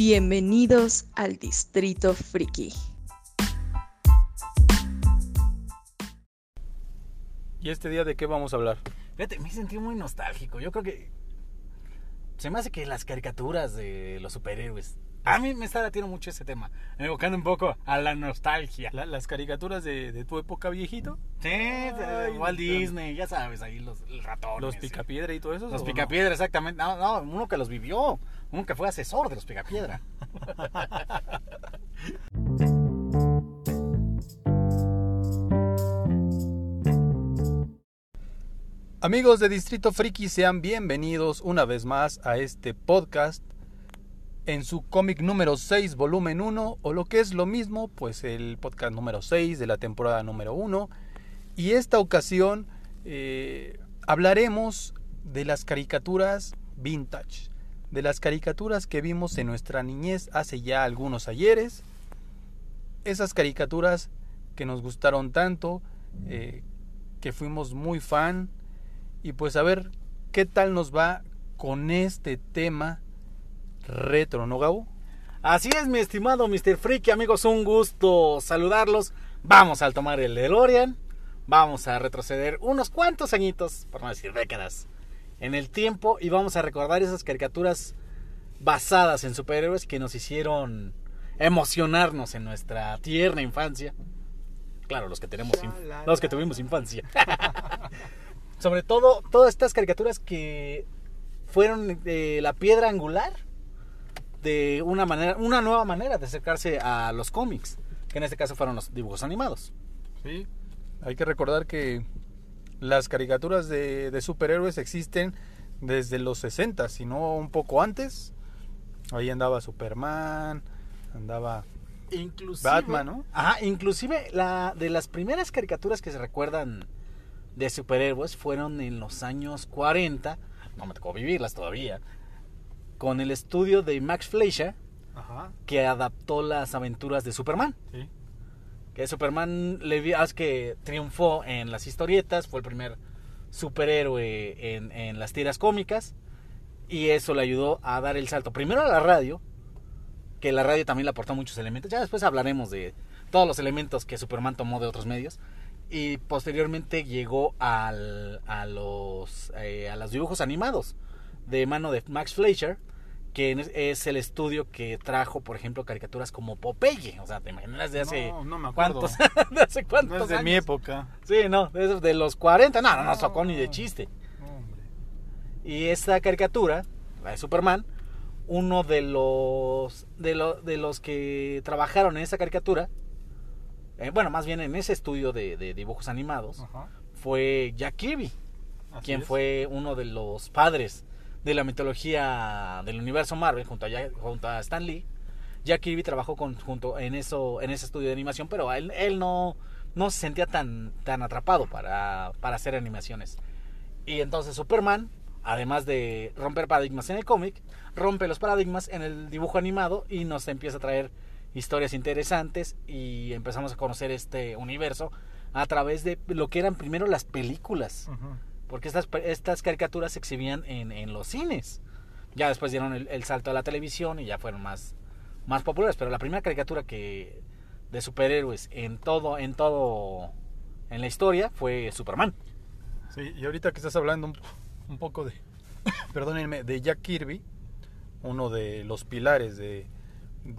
Bienvenidos al Distrito Friki. ¿Y este día de qué vamos a hablar? Fíjate, me sentí muy nostálgico. Yo creo que. Se me hace que las caricaturas de los superhéroes. A mí me está latiendo mucho ese tema. Evocando un poco a la nostalgia. La- las caricaturas de, de tu época viejito, Sí, Ay, Walt. Disney, ya sabes, ahí los ratón. los picapiedra y todo eso. Los ¿o no? picapiedra, exactamente. No, no, uno que los vivió. Que fue asesor de los picapiedra. Amigos de Distrito Friki, sean bienvenidos una vez más a este podcast en su cómic número 6, volumen 1, o lo que es lo mismo, pues el podcast número 6 de la temporada número 1. Y esta ocasión eh, hablaremos de las caricaturas vintage, de las caricaturas que vimos en nuestra niñez hace ya algunos ayeres, esas caricaturas que nos gustaron tanto, eh, que fuimos muy fan, y pues a ver qué tal nos va con este tema retro, ¿no, Gabo? Así es, mi estimado Mr. Freaky, amigos, un gusto saludarlos. Vamos a tomar el DeLorean. Vamos a retroceder unos cuantos añitos, por no decir décadas, en el tiempo y vamos a recordar esas caricaturas basadas en superhéroes que nos hicieron emocionarnos en nuestra tierna infancia. Claro, los que tenemos inf- los que tuvimos infancia. Sobre todo todas estas caricaturas que fueron eh, la piedra angular de una manera, una nueva manera de acercarse a los cómics, que en este caso fueron los dibujos animados. Sí. Hay que recordar que las caricaturas de, de superhéroes existen desde los 60, si no un poco antes. Ahí andaba Superman, andaba Inclusive, Batman, ¿no? Ajá, inclusive la de las primeras caricaturas que se recuerdan de superhéroes fueron en los años 40, no me tocó vivirlas todavía, con el estudio de Max Fleischer Ajá, que adaptó las aventuras de Superman. sí. Que Superman que triunfó en las historietas, fue el primer superhéroe en, en las tiras cómicas y eso le ayudó a dar el salto primero a la radio, que la radio también le aportó muchos elementos, ya después hablaremos de todos los elementos que Superman tomó de otros medios y posteriormente llegó al, a, los, eh, a los dibujos animados de mano de Max Fleischer, que es- el estudio que trajo, por ejemplo, caricaturas como Popeye. O sea, te imaginas de hace No, no me acuerdo. cuántos, de hace cuántos No es de años? mi época. Sí, no, de, los 40. No, no nos tocó ni de chiste. Hombre. Y esta caricatura, la de Superman, uno de los de, lo- de los que trabajaron en esa caricatura, eh, bueno, más bien en ese estudio de, de dibujos animados, Ajá. fue Jack Kirby, Así quien es. fue uno de los padres de la mitología del universo Marvel junto a, junto Stan Lee. Jack Kirby trabajó con, en eso en ese estudio de animación, pero él, él no, no se sentía tan, tan atrapado para, para hacer animaciones. Y entonces Superman, además de romper paradigmas en el cómic, rompe los paradigmas en el dibujo animado y nos empieza a traer historias interesantes y empezamos a conocer este universo a través de lo que eran primero las películas. Ujú. Porque estas, estas caricaturas se exhibían en, en los cines. Ya después dieron el, el salto a la televisión y ya fueron más, más populares. Pero la primera caricatura que de superhéroes en todo, en todo, en la historia fue Superman. Sí, y ahorita que estás hablando un, un poco de, perdónenme, de Jack Kirby, uno de los pilares de,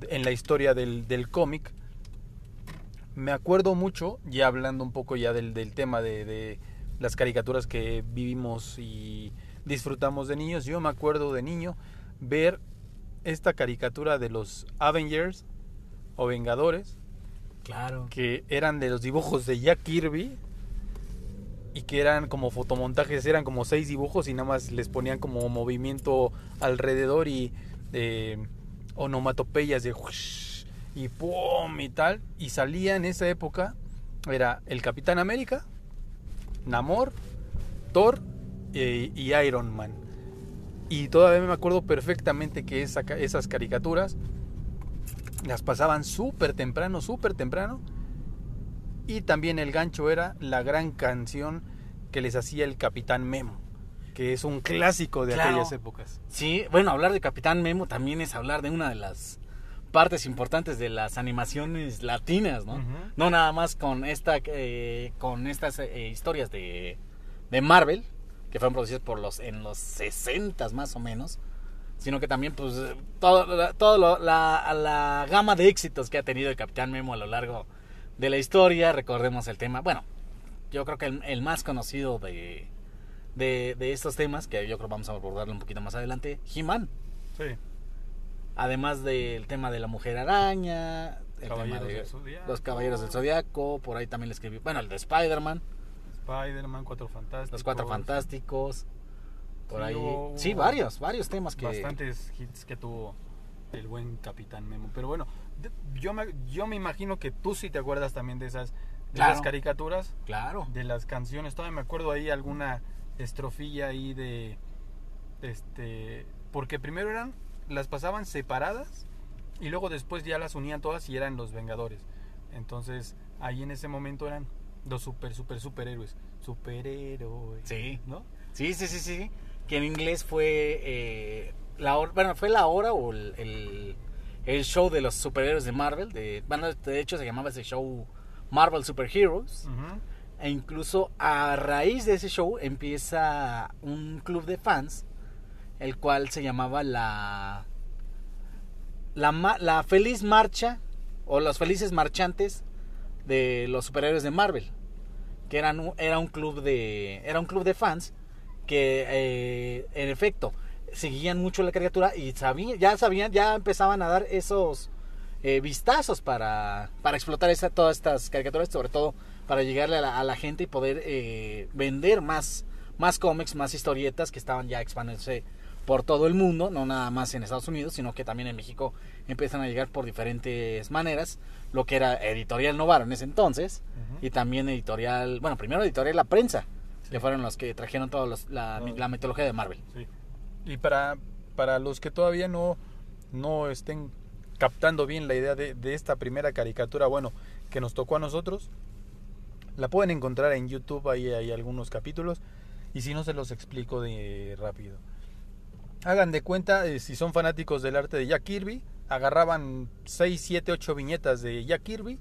en la historia del, del cómic, me acuerdo mucho, ya hablando un poco ya del, del tema de las caricaturas que vivimos y disfrutamos de niños, yo me acuerdo de niño ver esta caricatura de los Avengers o Vengadores, Claro. que eran de los dibujos de Jack Kirby y que eran como fotomontajes, eran como seis dibujos y nada más les ponían como movimiento alrededor y eh, onomatopeyas de whoosh y pum y tal y salía en esa época era el Capitán América, Namor, Thor eh, y Iron Man. Y todavía me acuerdo perfectamente que esa esas caricaturas las pasaban súper temprano, súper temprano. Y también el gancho era la gran canción que les hacía el Capitán Memo. que es un clásico de Claro. aquellas épocas. Sí, bueno, hablar de Capitán Memo también es hablar de una de las partes importantes de las animaciones latinas, ¿no? No nada más con esta eh, con estas eh, historias de, de Marvel que fueron producidas por los en los 60 más o menos, sino que también pues todo, todo lo- la, la gama de éxitos que ha tenido el Capitán Memo a lo largo de la historia, recordemos el tema, bueno, yo creo que el, el más conocido de, de, de estos temas, que yo creo vamos a abordarlo un poquito más adelante, He-Man. Sí. Además del tema de la mujer araña, el Caballeros tema de del Zodiaco. los caballeros del zodiaco, por ahí también le escribí, bueno, el de Spider-Man, Spider-Man, Cuatro Fantásticos. los cuatro fantásticos, por Sí, ahí, hubo- sí, varios, varios temas que Bastantes hits que tuvo el buen Capitán Memo. Pero bueno, yo me, yo me imagino que tú sí te acuerdas también de esas, de Claro. las caricaturas, claro, de las canciones. Todavía me acuerdo ahí alguna estrofilla ahí de. Este. Porque primero eran. Las pasaban separadas. Y luego después ya las unían todas y eran los Vengadores. Entonces, ahí en ese momento eran los super, super, superhéroes. Superhéroes. sí, ¿No? sí, sí, sí, sí, que en inglés fue eh, la hora, bueno, fue la hora o el, el, el show de los superhéroes de Marvel, de, bueno, de hecho se llamaba ese show Marvel Super Heroes. E incluso a raíz de ese show empieza un club de fans, el cual se llamaba la la, la feliz marcha o los felices marchantes de los superhéroes de Marvel, que eran era un club de era un club de fans que eh, en efecto seguían mucho la caricatura y sabían ya sabían ya empezaban a dar esos eh, vistazos para, para explotar esta, todas estas caricaturas, sobre todo para llegarle a la, a la gente y poder eh, vender más, más cómics, más historietas que estaban ya expandiéndose por todo el mundo, no nada más en Estados Unidos, sino que también en México empiezan a llegar por diferentes maneras, lo que era Editorial Novaro en ese entonces, y también Editorial, bueno, primero Editorial La Prensa, Sí. que fueron los que trajeron toda la, la mitología de Marvel. Sí. Y para, para los que todavía no, no estén captando bien la idea de, de esta primera caricatura, bueno, que nos tocó a nosotros, la pueden encontrar en YouTube, ahí hay algunos capítulos, y si no se los explico de rápido. Hagan de cuenta, eh, si son fanáticos del arte de Jack Kirby, agarraban 6, 7, 8 viñetas de Jack Kirby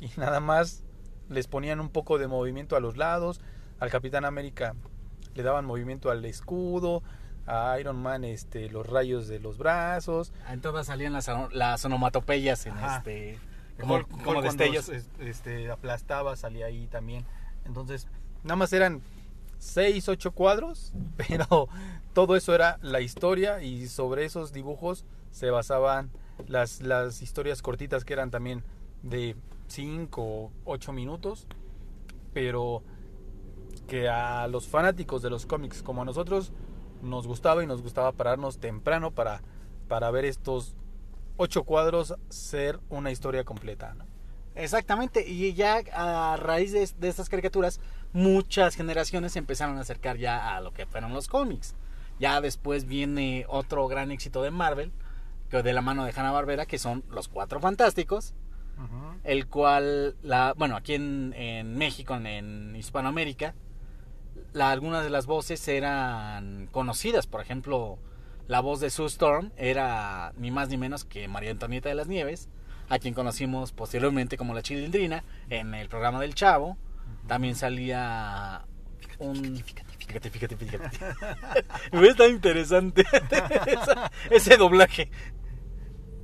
y nada más les ponían un poco de movimiento a los lados, al Capitán América le daban movimiento al escudo, a Iron Man este los rayos de los brazos, En todas salían las, las onomatopeyas en Ajá. este como, Hulk- como Hulk destellos. es- este aplastaba salía ahí también. Entonces, nada más eran 6, 8 cuadros, pero todo eso era la historia y sobre esos dibujos se basaban las, las historias cortitas que eran también de 5 o 8 minutos, pero que a los fanáticos de los cómics como a nosotros nos gustaba y nos gustaba pararnos temprano para, para ver estos ocho cuadros ser una historia completa. Exactamente, y ya a raíz de, de estas caricaturas, muchas generaciones empezaron a acercar ya a lo que fueron los cómics. Ya después viene otro gran éxito de Marvel, que de la mano de Hanna Barbera, que son los Cuatro Fantásticos, el cual, la, bueno, aquí en, en México, en, en Hispanoamérica, la, algunas de las voces eran conocidas. Por ejemplo, la voz de Sue Storm era ni más ni menos que María Antonieta de las Nieves, a quien conocimos posteriormente como la Chilindrina en el programa del Chavo. También salía un... Fíjate, fíjate, fíjate. Está interesante esa- ese doblaje.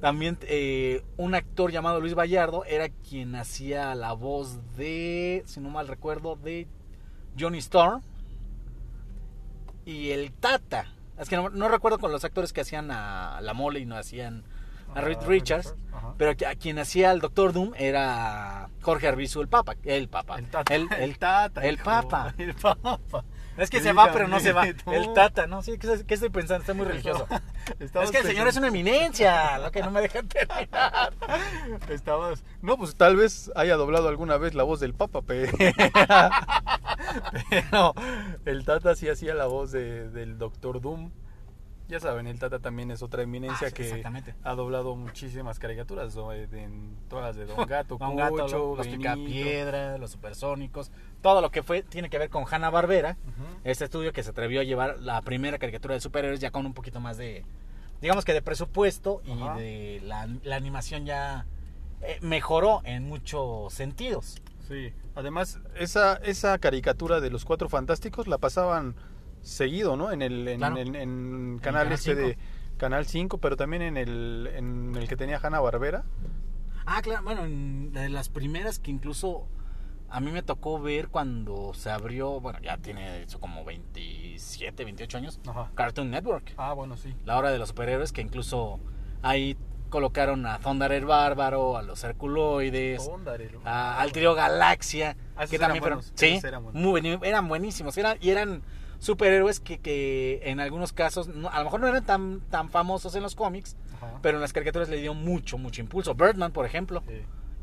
También eh, un actor llamado Luis Vallardo era quien hacía la voz de, si no mal recuerdo, de Johnny Storm. Y el Tata. Es que no, no recuerdo con los actores que hacían a la mole y no hacían a Reed Richards. Pero a quien hacía al Doctor Doom era Jorge Arbizu, el Papa. El Papa. El tata. El, el tata. El Papa. El papa. Es que se va, pero no se va. El Tata, ¿no? Sí, ¿qué, qué estoy pensando? Está muy religioso. Es que el señor es una eminencia, lo que no me deja terminar. Estabas. No, pues tal vez haya doblado alguna vez la voz del Papa, pero. pero el Tata sí hacía la voz de- del Doctor Doom. Ya saben, el Tata también es otra eminencia Ah, sí, que ha doblado muchísimas caricaturas. Eh, en todas las de Don Gato, Don Gato, Cucho, los Benito. Picapiedra, los supersónicos, todo lo que fue tiene que ver con Hanna Barbera. Ujú. Este estudio que se atrevió a llevar la primera caricatura de superhéroes ya con un poquito más de, digamos que de presupuesto y de la, la animación ya eh, mejoró en muchos sentidos. Sí. Además, esa, esa caricatura de los Cuatro Fantásticos la pasaban seguido, ¿no? En el en, Claro. en- en En canal Canal este de 5. Canal 5, pero también en el, en el que tenía Hanna Barbera. Ah, claro, bueno, en- de las primeras que incluso a mí me tocó ver cuando se abrió, bueno, ya tiene eso como 27, 28 años, Ajá. Cartoon Network. Ah, bueno, sí. la hora de los superhéroes, que incluso ahí colocaron a Thunder el Bárbaro, a los Herculoides, a- al trío Galaxia, Ah, que también fueron, sí, eran muy eran buenísimos, eran, y eran superhéroes que, que en algunos casos, no- a lo mejor no eran tan, tan famosos en los cómics, Ajá. pero en las caricaturas le dio mucho, mucho impulso. Birdman, por ejemplo, Sí.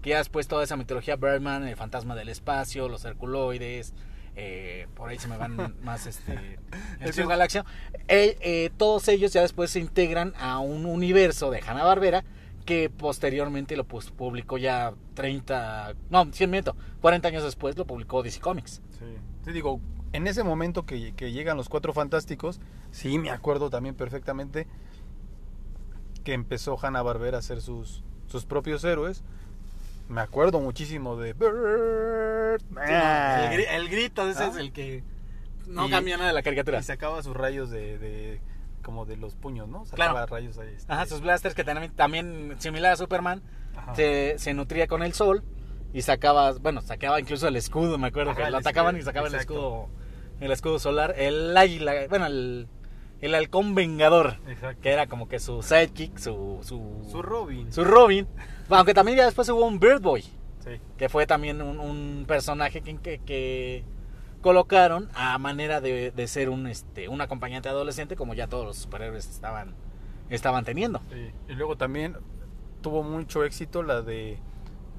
que ya después toda esa mitología Birdman, el fantasma del espacio, los Herculoides, eh, por ahí se me van más este el un- Galaxia. Eh, eh, todos ellos ya después se integran a un universo de Hanna Barbera que posteriormente lo pues, publicó ya 30, no, 100 miento, 40 años después lo publicó DC Comics. Sí. Te digo, en ese momento que, que llegan los Cuatro Fantásticos, sí me acuerdo también perfectamente que empezó Hanna Barbera a hacer sus, sus propios héroes. Me acuerdo muchísimo de Birdman. el, gri- el grito ese Ah. es el que no Y- cambia nada de la caricatura. Y sacaba sus rayos de, de- como de los puños, ¿no? Sacaba Claro. rayos ahí. este. Ajá, sus blasters que también, también similar a Superman, se, se nutría con el sol y sacaba, bueno, sacaba incluso el escudo, me acuerdo Ajá, que lo atacaban y escudo, sacaba el exacto. escudo, el escudo solar, el águila, bueno, el, el halcón vengador, Exacto. que era como que su sidekick, su, su, Su Robin. su Robin, aunque también ya después hubo un Bird Boy, Sí. que fue también un, un personaje que, que, que colocaron a manera de, de ser un, este, un acompañante adolescente, como ya todos los superhéroes estaban, estaban teniendo. Sí. Y luego también tuvo mucho éxito la de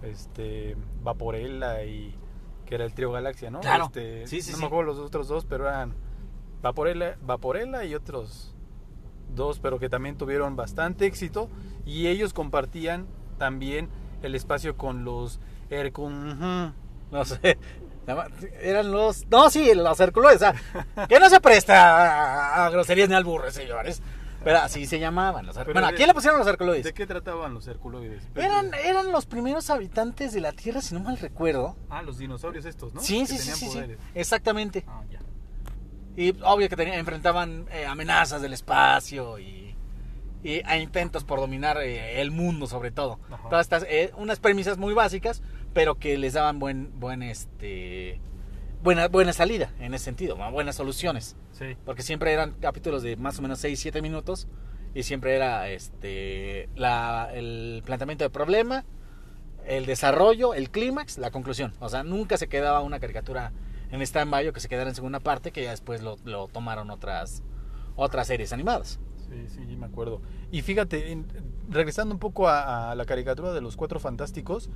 este Vaporella y que era el trío Galaxia, ¿no? Claro. Este, Sí, sí, no sí. me acuerdo los otros dos, pero eran Vaporella, Vaporella y otros dos, pero que también tuvieron bastante éxito y ellos compartían también el espacio con los Hercun No sé. Eran los. No, sí, los Herculoides. o sea, que no se presta a, a groserías ni al burro, señores. Pero así se llamaban. Los, bueno, ¿a quién le pusieron los Herculoides? ¿De qué trataban los Herculoides? Eran, eran los primeros habitantes de la Tierra, si no mal recuerdo. Ah, los dinosaurios estos, ¿no? Sí, Que sí, sí, sí, sí. Exactamente. Ah, ya. Y obvio que tenían, enfrentaban eh, amenazas del espacio y, y a intentos por dominar eh, el mundo, sobre todo. Ajá. Todas estas, eh, unas premisas muy básicas, pero que les daban buen, buen este, buena, buena salida en ese sentido, buenas soluciones. Sí. Porque siempre eran capítulos de más o menos 6, 7 minutos y siempre era este, la, el planteamiento del problema, el desarrollo, el clímax, la conclusión. O sea, nunca se quedaba una caricatura en stand-by o que se quedara en segunda parte, que ya después lo, lo tomaron otras, otras series animadas. Sí, sí, me acuerdo. Y fíjate, en- regresando un poco a, a la caricatura de los Cuatro Fantásticos,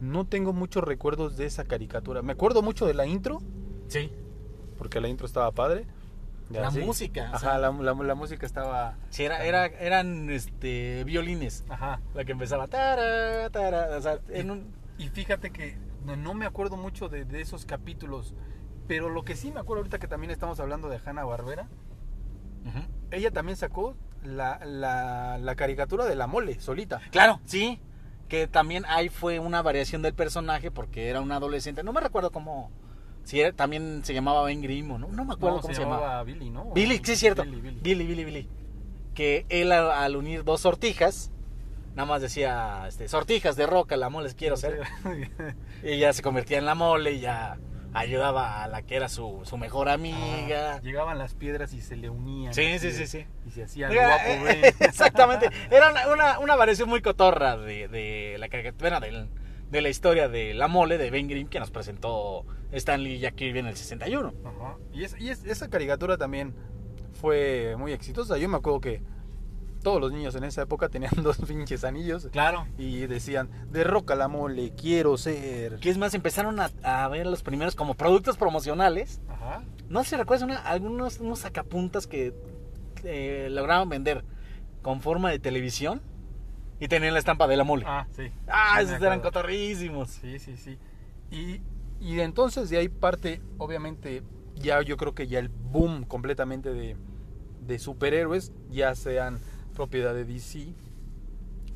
no tengo muchos recuerdos de esa caricatura. Me acuerdo mucho de la intro, Sí. porque la intro estaba padre. La música, o Ajá, sea. la, la- la música estaba... Sí, era, era, eran este, violines. Ajá. La que empezaba. Tara, tara, o sea, en un, Y fíjate que no, no me acuerdo mucho de, de esos capítulos, pero lo que sí me acuerdo ahorita que también estamos hablando de Hanna Barbera, ella también sacó la, la, la caricatura de la mole, solita. Claro, sí. Que también ahí fue una variación del personaje porque era un adolescente. No me recuerdo cómo. Si era, también se llamaba Ben Grimm o no. No me acuerdo No, cómo se, llamaba. Billy, ¿no? Billy, sí, es cierto. Billy, Billy. Billy, Billy, Billy. Que él al, al unir dos sortijas, nada más decía este, sortijas de roca, la mole quiero ser. Y ya se convertía en la mole y ya ayudaba a la que era su, su mejor amiga. Ah, llegaban las piedras y se le unían. Sí, sí, sí, sí. Y se hacía el Era- guapo, eh, güey. Exactamente. Era una, una, una variación muy cotorra de, de la caricatura, de la historia de La Mole de Ben Grimm que nos presentó Stanley y Jack Kirby en el 61. Ajá. Y, es- y es- esa caricatura también fue muy exitosa. Yo me acuerdo que todos los niños en esa época tenían dos pinches anillos Claro. y decían, derroca la mole, quiero ser. Que es más, empezaron a, a ver los primeros como productos promocionales. Ajá. No sé si recuerdas una, algunos unos sacapuntas que eh, lograban vender con forma de televisión y tenían la estampa de la mole. Ah, sí. Ah, Sí, esos eran cotorrísimos. Sí, sí, sí. Y, y de entonces de ahí parte, obviamente, ya yo creo que ya el boom completamente de, de superhéroes, ya sean propiedad de DC,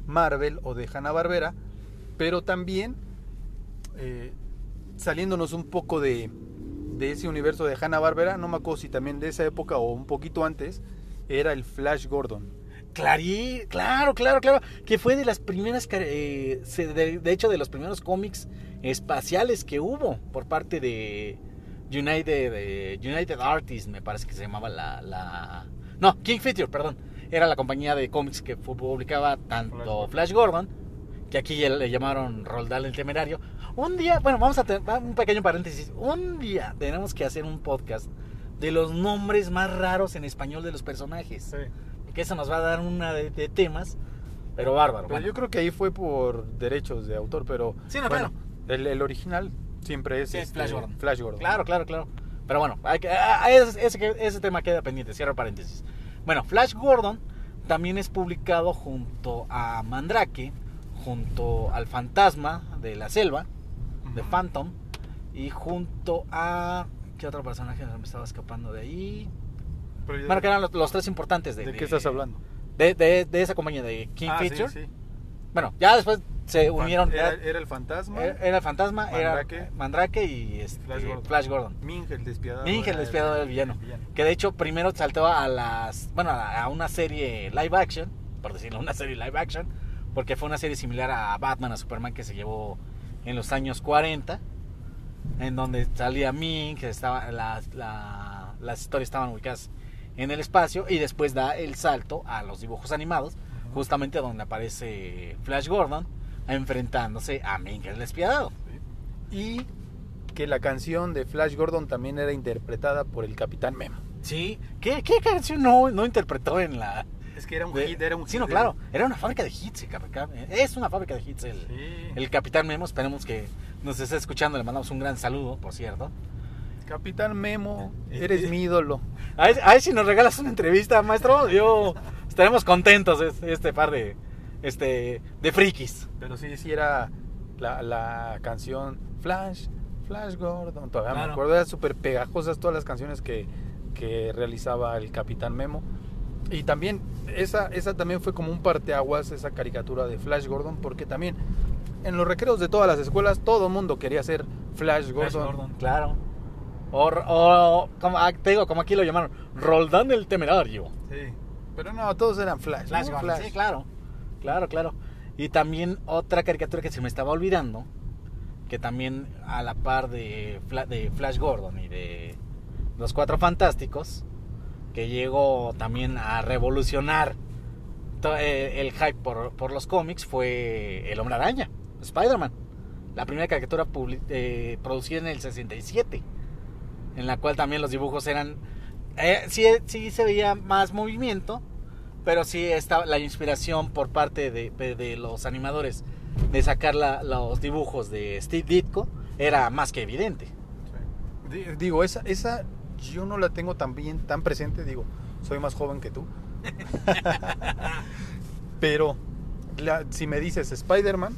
Marvel o de Hanna-Barbera, pero también eh, saliéndonos un poco de, ese universo de Hanna-Barbera, no me acuerdo si también de esa época o un poquito antes, era el Flash Gordon. Clarí, claro, claro, claro. Que fue de las primeras, eh, de, hecho, de los primeros cómics espaciales que hubo por parte de United, United Artists, me parece que se llamaba la, la... No, King Feature, perdón. Era la compañía de cómics que publicaba tanto Flash Gordon, que aquí le llamaron Roldal el Temerario. Un día, bueno, vamos a tener un pequeño paréntesis. Un día tenemos que hacer un podcast de los nombres más raros en español de los personajes que eso nos va a dar una de, de temas, pero bárbaro. Pero bueno. yo creo que ahí fue por derechos de autor, pero Sí, no, bueno, el, el original siempre es, Sí, es este, Flash Gordon. Flash Gordon. Claro, claro, claro. Pero bueno, hay que- a- a ese, ese- ese tema queda pendiente, cierro paréntesis. Bueno, Flash Gordon también es publicado junto a Mandrake, junto al Fantasma de la Selva, de. Phantom, y junto a... ¿Qué otro personaje me estaba escapando de ahí? Pero Bueno, que eran los, los tres importantes de... ¿De qué estás hablando? De, de- de esa compañía de King Ah, sí, Feature. sí. Bueno, ya después se unieron... Era, el fantasma, Era, era el fantasma, Mandrake. era Mandrake y este, Flash Gordon. Flash Gordon. El despiadado. El despiadado del villano. Que de hecho primero saltó a las. Bueno, a una serie live action, por decirlo, una serie live action, porque fue una serie similar a Batman, a Superman que se llevó en los años 40, en donde salía Ming, que estaba, las, la- las historias estaban ubicadas en el espacio, y después da el salto a los dibujos animados, justamente donde aparece Flash Gordon enfrentándose a Ming, el despiadado. Y que la canción de Flash Gordon también era interpretada por el Capitán Memo. Sí, ¿qué, qué canción no, no interpretó en la, Es que era un De- hit, era un Sí, no, claro. Era una fábrica de hits. Es una fábrica de hits. El, Sí. el Capitán Memo. Esperemos que nos esté escuchando. Le mandamos un gran saludo, por cierto. Capitán Memo, eres mi ídolo. A ver, si nos regalas una entrevista, maestro. Yo estaremos contentos. es- Este par de, este, de frikis. Pero sí, sí era la, la canción Flash, Flash Gordon. Todavía Claro. me acuerdo, eran súper pegajosas todas las canciones que, que realizaba el Capitán Memo. Y también, esa, esa también fue como un parteaguas, esa caricatura de Flash Gordon, porque también en los recreos de todas las escuelas todo el mundo quería ser Flash Gordon. Claro. O, o como, ah, te digo, como aquí lo llamaron, Roldán el Temerario. Sí. Pero no, todos eran Flash. Flash ¿no? Gordon, Flash. Sí, claro. Claro, claro. Y también otra caricatura que se me estaba olvidando, que también a la par de, de Flash Gordon y de Los Cuatro Fantásticos, que llegó también a revolucionar eh, el hype por, los cómics, fue El Hombre Araña, Spider-Man. La primera caricatura eh, producida en el 67, en la cual también los dibujos eran... eh, sí, sí se veía más movimiento, pero sí estaba la inspiración por parte de, de- de los animadores de sacar la- los dibujos de Steve Ditko era más que evidente. Di- Digo, esa, esa yo no la tengo tan bien, tan presente, digo, soy más joven que tú. Pero la- si me dices Spider-Man,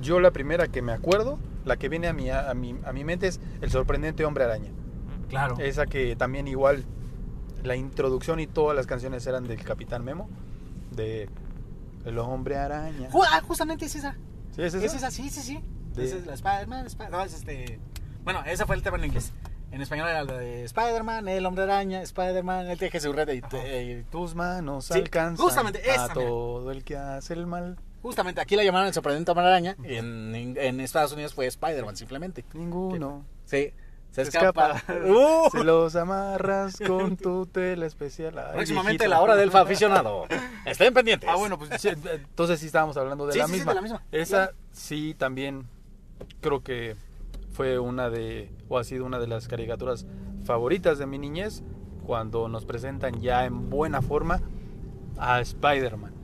yo la primera que me acuerdo, la que viene a mi, a, mi, a mi mente es El sorprendente hombre araña. Claro. Esa que también igual la introducción y todas las canciones eran del Capitán Memo, de El hombre araña. Ah, justamente es esa. ¿Sí es esa? Es esa, sí, sí, sí. De- Esa es la Spider-Man, Spider- no, es este... Bueno, ese fue el tema en inglés. En español era la de Spider-Man, el hombre araña, Spider-Man, el teje su red y, y- Tus manos Sí, alcanzan justamente esa, a mira. todo el que hace el mal. Justamente aquí la llamaron el sorprendente hombre araña y en, en Estados Unidos fue Spider-Man simplemente. Ninguno. Sí, se Se escapa. escapa. Uh. Se los amarras con tu tela especial. Ay, Próximamente viejito. la hora del aficionado. Estén pendientes. Ah, bueno, pues sí, entonces sí estábamos hablando de, Sí, la, sí, misma. de la misma. Esa sí también creo que fue una de, o ha sido una de las caricaturas favoritas de mi niñez, cuando nos presentan ya en buena forma a Spider-Man.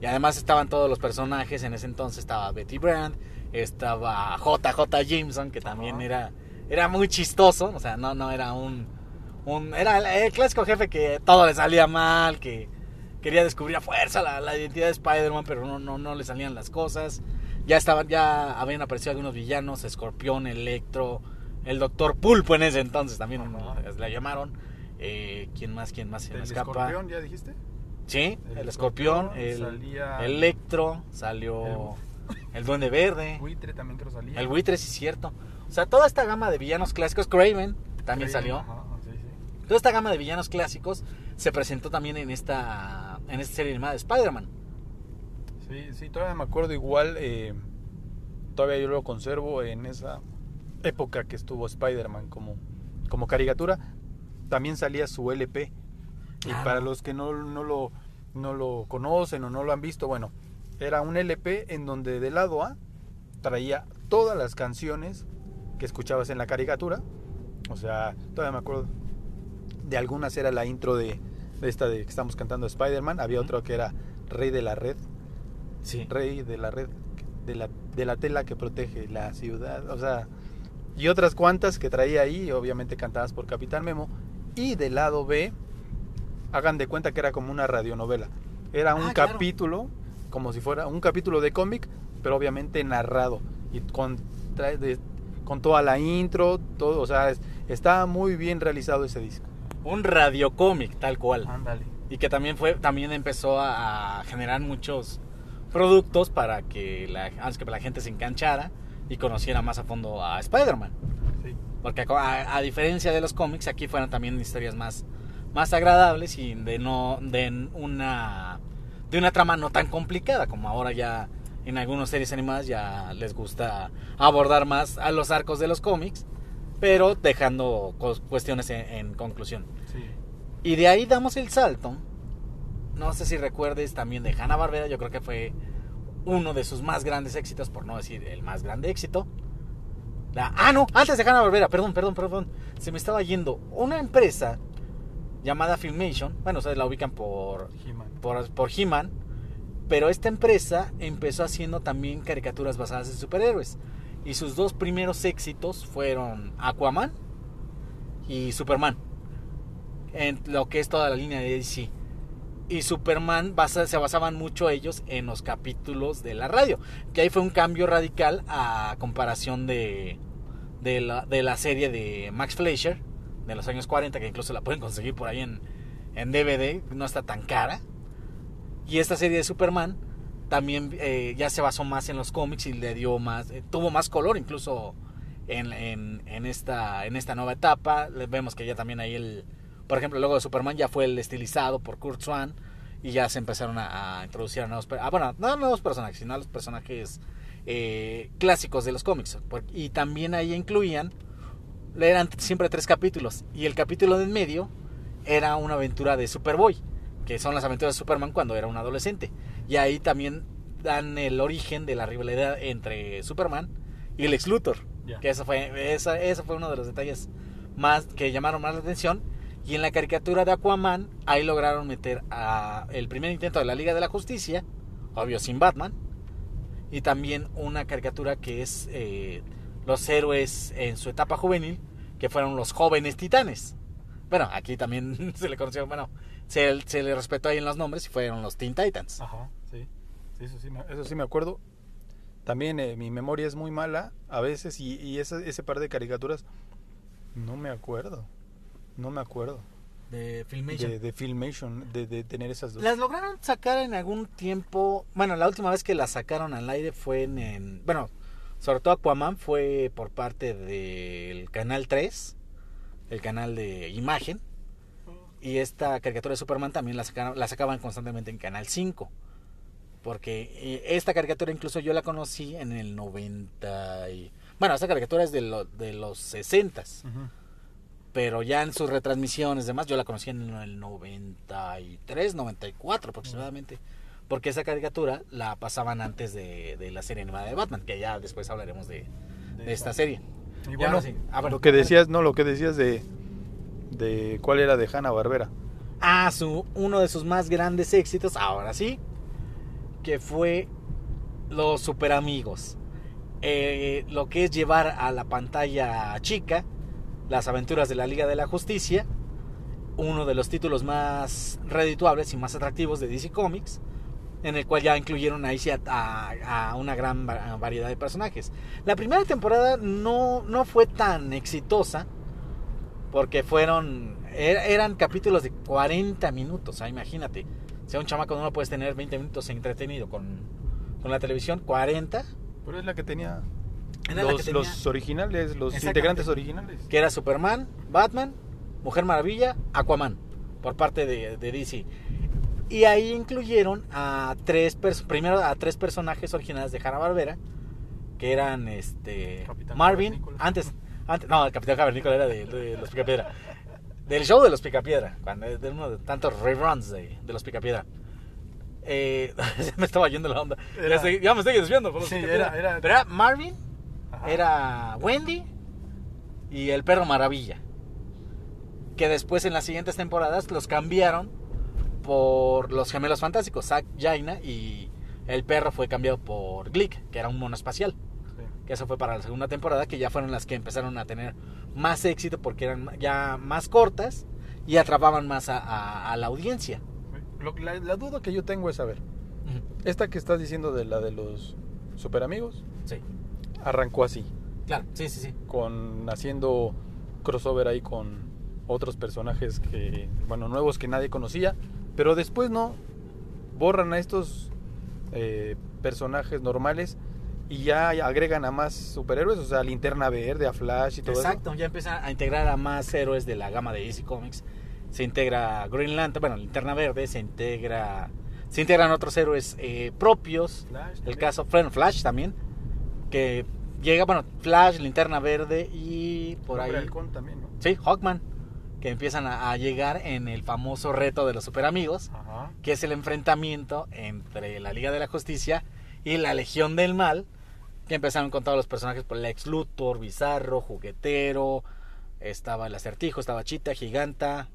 Y además estaban todos los personajes. En ese entonces estaba Betty Brand, estaba JJ Jameson, que también era, era muy chistoso. O sea, no, no era un, Un, era el clásico jefe que todo le salía mal, que quería descubrir a fuerza la, la identidad de Spider-Man, pero no, no, no le salían las cosas. Ya estaban, ya habían aparecido algunos villanos, Escorpión, Electro, el Doctor Pulpo en ese entonces también ¿no? la llamaron. Eh, ¿Quién más? ¿Quién más se me ¿El escapa? escorpión ya dijiste? Sí, el, El escorpión, el salía- electro, salió el, duende verde, Buitre también creo salía. el buitre, sí cierto. O sea, toda esta gama de villanos clásicos, Craven también salió. ajá, sí, sí. Toda esta gama de villanos clásicos se presentó también en esta, en esta serie animada de Spider-Man. Sí, sí, todavía me acuerdo igual, eh, todavía yo lo conservo en esa época que estuvo Spider-Man como, como caricatura, también salía su LP. Y para los que no, no, lo, no lo conocen o no lo han visto, bueno, era un LP en donde del lado A traía todas las canciones que escuchabas en la caricatura. O sea, todavía me acuerdo de algunas era la intro de, de esta de que estamos cantando Spider-Man, había Ujú. otro que era Rey de la Red, Sí. rey de la red de la, de la tela que protege la ciudad, o sea, y otras cuantas que traía ahí, obviamente cantadas por Capitán Memo, y del lado B, hagan de cuenta que era como una radionovela, era un Ah, claro. capítulo, como si fuera un capítulo de cómic, pero obviamente narrado, y con, trae de- con toda la intro, todo, o sea, es- está muy bien realizado ese disco. Un radiocómic, tal cual. Ándale. Y que también fue, también empezó a, generar muchos productos para que la, antes que la gente se enganchara y conociera más a fondo a Spider-Man. Sí. Porque a, a diferencia de los cómics, aquí fueron también historias más, más agradables y de no de una de una trama no tan complicada como ahora ya en algunas series animadas ya les gusta abordar más a los arcos de los cómics, pero dejando cuestiones en, en conclusión. Sí. Y de ahí damos el salto. No sé si recuerdes también de Hanna Barbera, yo creo que fue uno de sus más grandes éxitos, por no decir el más grande éxito. La- ah, no, antes de Hanna Barbera, perdón, perdón, perdón. Se me estaba yendo una empresa llamada Filmation. Bueno, ustedes la ubican por, He-Man. por, por He-Man. Pero esta empresa empezó haciendo también caricaturas basadas en superhéroes. Y sus dos primeros éxitos fueron Aquaman y Superman. En lo que es toda la línea de DC. Y Superman se basaban mucho ellos en los capítulos de la radio. Que ahí fue un cambio radical a comparación de, de la serie de Max Fleischer de los años 40, que incluso la pueden conseguir por ahí en, en DVD, no está tan cara. Y esta serie de Superman también eh, ya se basó más en los cómics y le dio más, eh, tuvo más color incluso en, en, en esta, en esta nueva etapa. Vemos que ya también ahí el, por ejemplo, el logo de Superman ya fue el estilizado por Kurt Swan y ya se empezaron a, a introducir a nuevos, per- ah, bueno, no a nuevos personajes, sino a los personajes eh, clásicos de los cómics. Y también ahí incluían, eran siempre tres capítulos y el capítulo de en medio era una aventura de Superboy, que son las aventuras de Superman cuando era un adolescente. Y ahí también dan el origen de la rivalidad entre Superman y Lex Luthor. Ya. Que eso fue, esa, eso fue uno de los detalles más que llamaron más la atención. Y en la caricatura de Aquaman, ahí lograron meter a el primer intento de la Liga de la Justicia, obvio sin Batman, y también una caricatura que es eh, los héroes en su etapa juvenil, que fueron los jóvenes titanes. Bueno, aquí también se le conoció, bueno, se, se le respetó ahí en los nombres y fueron los Teen Titans. Ajá, sí. Sí, eso sí me, eso sí me acuerdo. También eh, mi memoria es muy mala a veces y, y ese, ese par de caricaturas no me acuerdo. No me acuerdo. De Filmation. De, de Filmation, de, de tener esas dos. Las lograron sacar en algún tiempo. Bueno, la última vez que las sacaron al aire fue en. en- bueno, sobre todo Aquaman fue por parte del canal 3, el canal de imagen. Y esta caricatura de Superman también la, sacaron- la sacaban constantemente en canal 5. Porque eh, esta caricatura incluso yo la conocí en el 90. Y, bueno, esta caricatura es de, lo- de los 60 Ujú. pero ya en sus retransmisiones demás yo la conocí en el 93, 94 aproximadamente, porque esa caricatura la pasaban antes de, de la serie animada de Batman, que ya después hablaremos de, de esta serie. Y Y bueno, ahora sí. Ah, bueno. lo que decías, no, lo que decías de, de cuál era de Hanna Barbera. Ah, su, uno de sus más grandes éxitos, ahora sí, que fue Los Super Amigos. Eh, lo que es llevar a la pantalla chica las aventuras de la Liga de la Justicia uno de los títulos más redituables y más atractivos de DC Comics, en el cual ya incluyeron ahí a, a- una gran va- variedad de personajes. La primera temporada no, no fue tan exitosa, porque fueron, er- eran capítulos de 40 minutos, o sea, imagínate, si a un chamaco no lo puedes tener 20 minutos entretenido con, con la televisión, 40, Pero es la que tenía Era la los, que tenía- los originales, los integrantes originales. que era Superman, Batman, Mujer Maravilla, Aquaman, por parte de, de DC. Y ahí incluyeron a tres, primero a tres personajes originales de Hanna-Barbera, que eran este Capitán Marvin, antes, antes, no, el Capitán Cavernícola era de, de los Picapiedra, del show de los Picapiedra, cuando de uno de tantos reruns de, de los Picapiedra. Eh, me estaba yendo la onda. Era- ya, me estoy desviando. por Sí, era- era- Pero era Marvin, Ajá. era Wendy y el perro Maravilla. Que después en las siguientes temporadas los cambiaron por los gemelos fantásticos, Zack, Jaina y el perro fue cambiado por Glick, que era un mono espacial. Que eso fue para la segunda temporada, que ya fueron las que empezaron a tener más éxito porque eran ya más cortas y atrapaban más a, a- a la audiencia. La, la duda que yo tengo es saber, esta que estás diciendo de la de los super amigos, Sí, arrancó así, claro, sí, sí, sí. con haciendo crossover ahí con otros personajes que, bueno, nuevos que nadie conocía, pero después no, borran a estos eh, personajes normales y ya agregan a más superhéroes, o sea, a Linterna Verde, a Flash y todo Exacto, ya empiezan a integrar a más héroes de la gama de DC Comics. Se integra Green Lantern, bueno, Linterna Verde, se integra se integran otros héroes eh, propios. Flash El caso bueno, Flash también, que llega, bueno, Flash, Linterna Verde y por Hombre ahí Halcón también, ¿no? Sí, Hawkman, que empiezan a, a llegar en el famoso reto de los super amigos, Ajá. que es el enfrentamiento entre la Liga de la Justicia y la Legión del Mal, que empezaron con todos los personajes por Lex Luthor, Bizarro, Juguetero, estaba el Acertijo, estaba Chita, Giganta,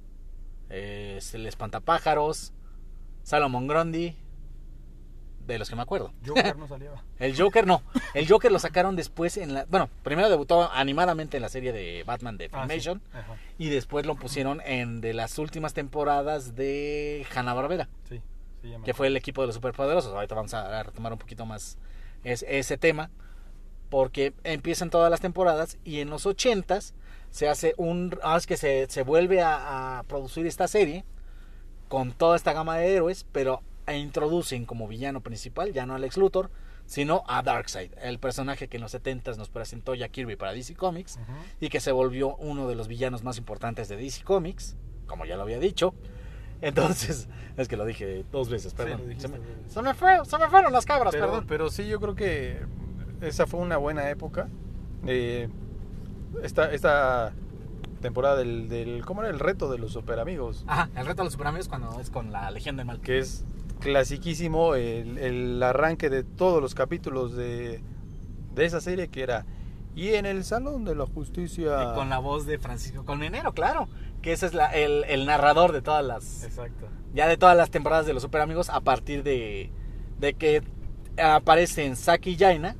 eh, el Espantapájaros, Salomon Grundy, de los que me acuerdo. Joker no salía. El Joker no. El Joker lo sacaron después en la. Bueno, primero debutó animadamente en la serie de Batman de Ah, sí. Filmation. Ajá. Y después lo pusieron en de las últimas temporadas de Hanna-Barbera, Sí, sí, que fue el equipo de los superpoderosos. Ahorita vamos a retomar un poquito más es- ese tema. Porque empiezan todas las temporadas y en los 80s se hace un. ah, es que se, se vuelve a, a producir esta serie con toda esta gama de héroes, pero e introducen como villano principal ya no a Lex Luthor, sino a Darkseid, el personaje que en los 70s nos presentó Jack Kirby para DC Comics y que se volvió uno de los villanos más importantes de DC Comics, como ya lo había dicho. Entonces, es que lo dije dos veces, perdón. dijiste se, me, se fue- se me fueron las cabras, pero, perdón. pero sí, yo creo que esa fue una buena época. Eh, esta, esta temporada del, del. ¿Cómo era el reto de los super amigos? Ajá, el reto de los superamigos cuando es con la Legión del Mal. Que es clasiquísimo el, el arranque de todos los capítulos de, de esa serie que era. Y en el Salón de la Justicia. Y con la voz de Francisco Colmenero, claro. Que ese es la- el, el narrador de todas las. Exacto. Ya de todas las temporadas de los Super Amigos. A partir de, de que aparecen Saki y Jaina.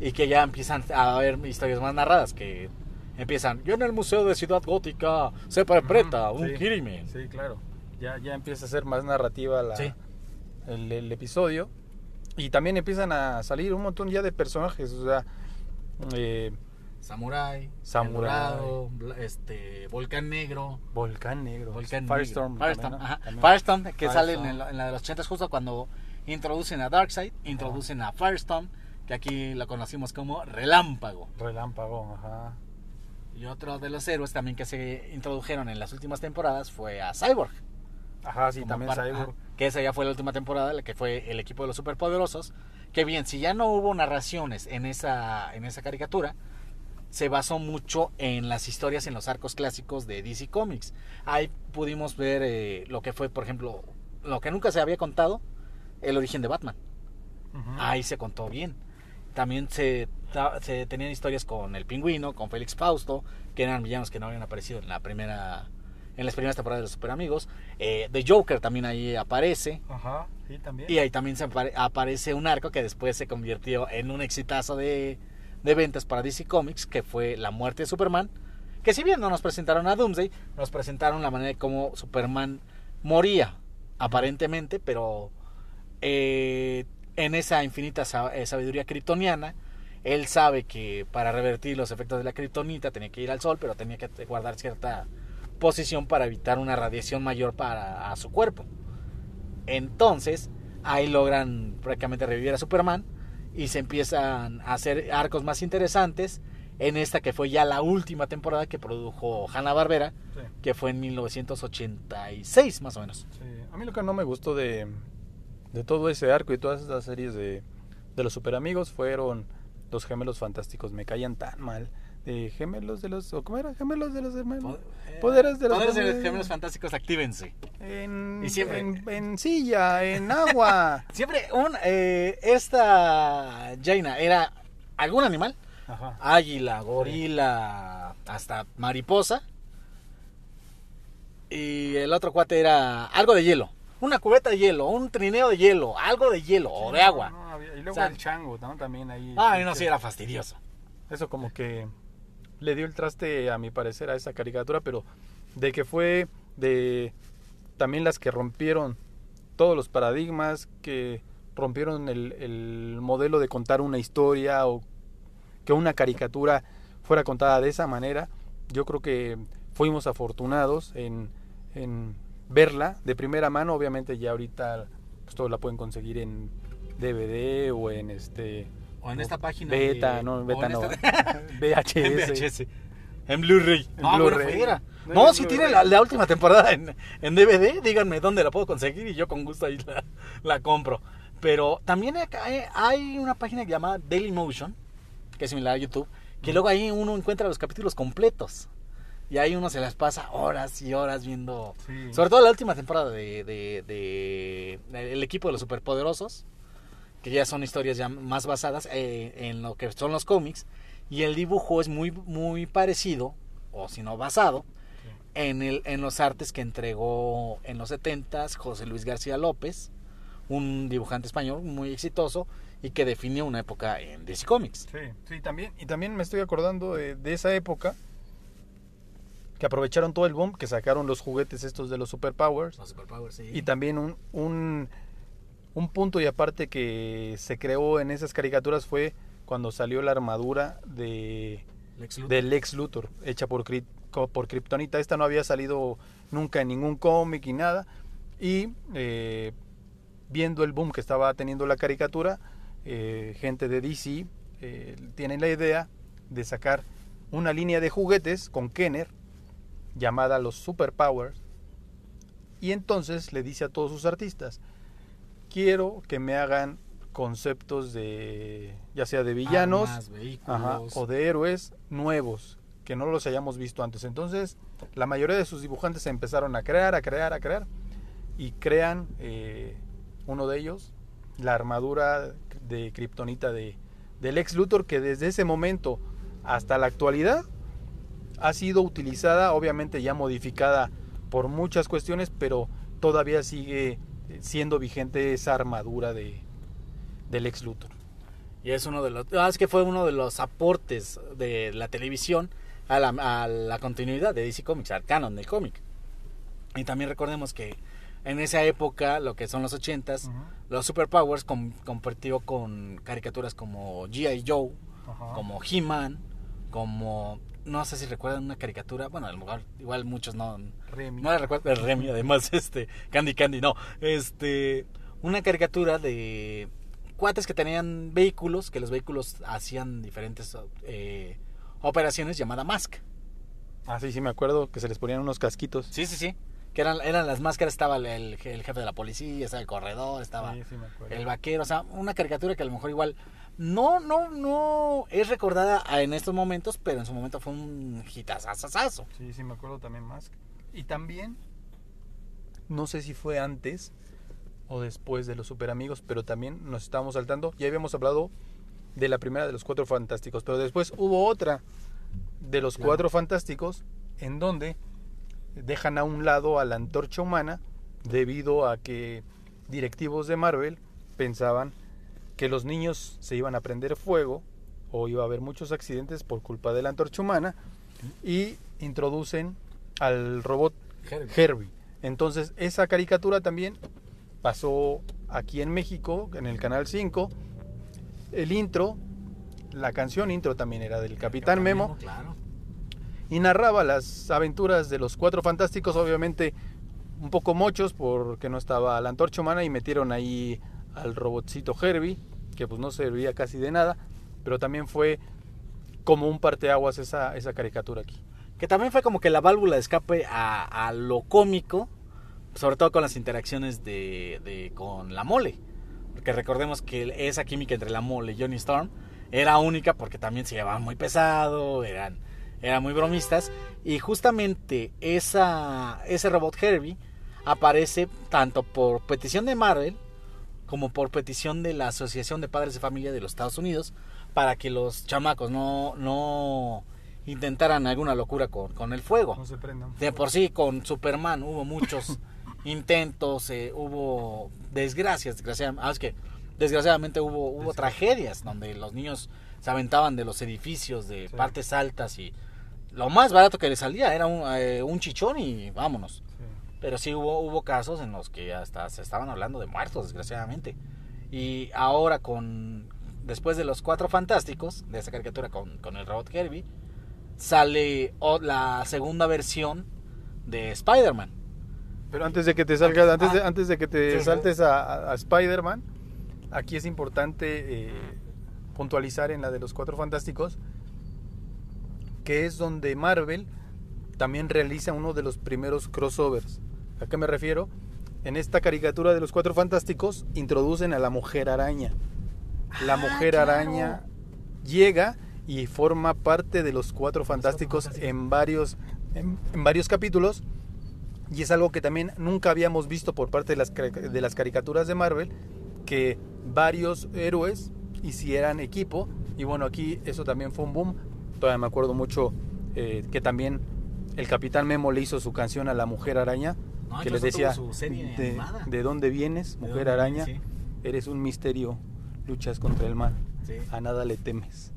Y que ya empiezan a haber historias más narradas. Que empiezan. Yo en el Museo de Ciudad Gótica se perpetra Ujú, un sí, crimen. Sí, claro. Ya, ya empieza a ser más narrativa la, Sí. el, el episodio. Y también empiezan a salir un montón ya de personajes. O sea, eh, Samurai, Samurai. Este, Volcán Negro, Volcán Negro. Volcán Firestorm. Negro. Firestorm, también, ¿no? ajá. También. Firestorm, que sale en, Firestorm. el- en la de los 80 justo cuando introducen a Darkseid, introducen a Firestorm, que aquí la conocimos como Relámpago. Relámpago, ajá. Y otro de los héroes también que se introdujeron en las últimas temporadas fue a Cyborg. Ajá, sí, también Cyborg. ajá, que esa ya fue la última temporada, la que fue el equipo de los superpoderosos. Que bien, si ya no hubo narraciones en esa, en esa caricatura, se basó mucho en las historias en los arcos clásicos de DC Comics. Ahí pudimos ver eh, lo que fue, por ejemplo, lo que nunca se había contado, el origen de Batman. Ahí se contó bien. También se, tenían historias con el pingüino, con Félix Fausto, que eran villanos que no habían aparecido en la primera en las primeras temporadas de los Super Amigos. Eh, The Joker también ahí aparece. Ajá, sí, también. Y ahí también se apare- aparece un arco que después se convirtió en un exitazo de, de ventas para DC Comics, que fue La muerte de Superman, Que si bien no nos presentaron a Doomsday, nos presentaron la manera de cómo Superman moría, aparentemente, pero eh, en esa infinita eh, sabiduría kryptoniana, él sabe que para revertir los efectos de la kryptonita tenía que ir al sol, pero tenía que guardar cierta posición para evitar una radiación mayor para su cuerpo. Entonces, ahí logran prácticamente revivir a Superman y se empiezan a hacer arcos más interesantes en esta que fue ya la última temporada que produjo Hanna-Barbera, Sí, que fue en 1986 más o menos. sí. A mí lo que no me gustó de, de todo ese arco y todas esas series de, de los superamigos fueron los gemelos fantásticos. Me caían tan mal. De gemelos de los... ¿o ¿Cómo era? Gemelos de los hermanos. Poderes de los Poderes de los gemelos. fantásticos, actívense. En, Y siempre- En, en silla, en agua. Siempre un eh, esta Jaina era algún animal, Ajá. águila, gorila, hasta mariposa. Y el otro cuate era algo de hielo, una cubeta de hielo, un trineo de hielo, algo de hielo o de agua. No, y luego O sea, el chango, ¿no? También ahí. Ay, no, este, sí era fastidioso. Eso como que le dio el traste, a mi parecer, a esa caricatura, pero de que fue de también las que rompieron todos los paradigmas, que rompieron el, el modelo de contar una historia o que una caricatura fuera contada de esa manera. Yo creo que fuimos afortunados en, en verla de primera mano. Obviamente ya ahorita pues, todos la pueden conseguir en DVD o en este O en esta página beta, de- no, beta no. esta- VHS. En VHS. En Blu-ray. En Ah, fuera. No, si tiene la, la última temporada en, en DVD, díganme dónde la puedo conseguir y yo con gusto ahí la, la compro. Pero también acá hay, hay una página llamada Dailymotion, que es similar a YouTube, que luego ahí uno encuentra los capítulos completos. Y ahí uno se las pasa horas y horas viendo. Sí. Sobre todo la última temporada de, de, de- de El equipo de los superpoderosos, que ya son historias ya más basadas eh, en lo que son los cómics. Y el dibujo es muy, muy parecido, o si no basado, en, el, en los artes que entregó en los 70s José Luis García López, un dibujante español muy exitoso y que definió una época en DC Comics. Sí, sí, también. Y también me estoy acordando de, de esa época que aprovecharon todo el boom, que sacaron los juguetes estos de los superpowers. Los Superpowers, sí. Y también un, un, un punto y aparte que se creó en esas caricaturas fue cuando salió la armadura de, Lex Luthor. Lex Luthor, hecha por, por Kryptonita. Esta no había salido nunca en ningún cómic y nada. Y eh, viendo el boom que estaba teniendo la caricatura, eh, gente de DC eh, tienen la idea de sacar una línea de juguetes con Kenner llamada los Superpowers. Y entonces le dice a todos sus artistas, quiero que me hagan conceptos de, ya sea de villanos, Armas, vehículos. Ajá, o de héroes nuevos que no los hayamos visto antes. Entonces, la mayoría de sus dibujantes se empezaron a crear, a crear, a crear y crean eh, uno de ellos, la armadura de Kryptonita de del ex Luthor que desde ese momento hasta la actualidad ha sido utilizada, obviamente ya modificada por muchas cuestiones, pero todavía sigue siendo vigente esa armadura de del ex Luthor. Y es uno de los. ah, es que fue uno de los aportes de la televisión a la, a la continuidad de DC Comics, al canon del cómic. Y también recordemos que en esa época, lo que son los 80s, los Superpowers com- compartió con caricaturas como G.I. Joe, como He-Man, como. No sé si recuerdan una caricatura. Bueno, a lo mejor igual muchos no. Remy. No la recuerdo. el Remy, además, este. Candy Candy, no. Este. Una caricatura de cuates que tenían vehículos, que los vehículos hacían diferentes eh, operaciones llamada Mask. Ah, sí, sí, me acuerdo que se les ponían unos casquitos. Sí, sí, sí. Que eran, eran las máscaras, estaba el, el jefe de la policía, estaba el corredor, estaba Sí, sí, me acuerdo. el vaquero, o sea, una caricatura que a lo mejor igual no, no, no es recordada en estos momentos, pero en su momento fue un hitazazazazo. Sí, sí, me acuerdo también más. Y también, no sé si fue antes o después de los Super Amigos, pero también nos estábamos saltando. Ya habíamos hablado de la primera de los Cuatro Fantásticos, pero después hubo otra de los Claro. Cuatro Fantásticos en donde dejan a un lado a la antorcha humana debido a que directivos de Marvel pensaban que los niños se iban a prender fuego o iba a haber muchos accidentes por culpa de la antorcha humana y introducen al robot Herbie. Herbie. Entonces, esa caricatura también pasó aquí en México, en el Canal 5. El intro, la canción intro también era del Capitán Memo Claro. y narraba las aventuras de los cuatro fantásticos, obviamente un poco mochos porque no estaba la antorcha humana y metieron ahí al robotcito Herbie, que pues no servía casi de nada, pero también fue como un parteaguas esa, esa caricatura aquí. Que también fue como que la válvula de escape a, lo cómico, sobre todo con las interacciones de- con la mole. Porque recordemos que esa química entre la mole y Johnny Storm era única porque también se llevaban muy pesado, eran, eran muy bromistas. Y justamente esa, ese robot Herbie aparece tanto por petición de Marvel como por petición de la Asociación de Padres de Familia de los Estados Unidos para que los chamacos no, no intentaran alguna locura con, con el fuego. se prendan. De por sí, con Superman hubo muchos intentos, eh, hubo desgracias, desgraciadamente, ah, es que desgraciadamente hubo, hubo tragedias donde los niños se aventaban de los edificios de Sí. partes altas y lo más barato que les salía era un, eh, un chichón y vámonos. Pero sí hubo, hubo casos en los que hasta se estaban hablando de muertos, desgraciadamente. Y ahora con después de los cuatro fantásticos, de esa caricatura con, con el robot Herbie, sale la segunda versión de Spider-Man. Pero antes de que te salgas, antes de, Ah. antes de que te Sí. saltes a Spider-Man, aquí es importante eh, puntualizar en la de los Cuatro Fantásticos, que es donde Marvel también realiza uno de los primeros crossovers. ¿A qué me refiero? En esta caricatura de los Cuatro Fantásticos introducen a la Mujer Araña. La Ah, Mujer claro. Araña llega y forma parte de los Cuatro Fantásticos Fantásticos. en varios, en- en varios capítulos. Y es algo que también nunca habíamos visto por parte de las, de las caricaturas de Marvel, que varios héroes hicieran equipo. Y bueno, aquí eso también fue un boom. Todavía me acuerdo mucho eh, que también el Capitán Memo le hizo su canción a la Mujer Araña, No, que le incluso decía, tuvo su serie de. ¿de dónde vienes, ¿De Mujer dónde Araña? viene? Eres un misterio, luchas contra el mal, Sí. a nada le temes,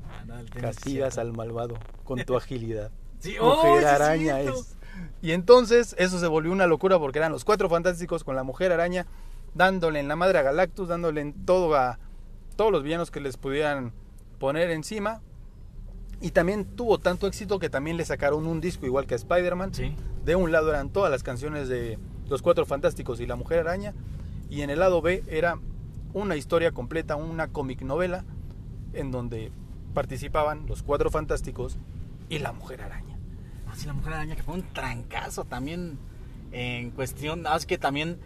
es castigas al malvado con tu agilidad. Sí, oh, sí Mujer es Araña cierto. es. Y entonces eso se volvió una locura porque eran los cuatro fantásticos con la Mujer Araña dándole en la madre a Galactus, dándole en todo a todos los villanos que les pudieran poner encima. Y también tuvo tanto éxito que también le sacaron un disco igual que a Spider-Man. Sí. De un lado eran todas las canciones de los cuatro fantásticos y la Mujer Araña. Y en el lado B era una historia completa, una cómic novela en donde participaban los cuatro fantásticos y la Mujer Araña. Ah, sí, la mujer araña que fue un trancazo también en cuestión. ah, Es que también.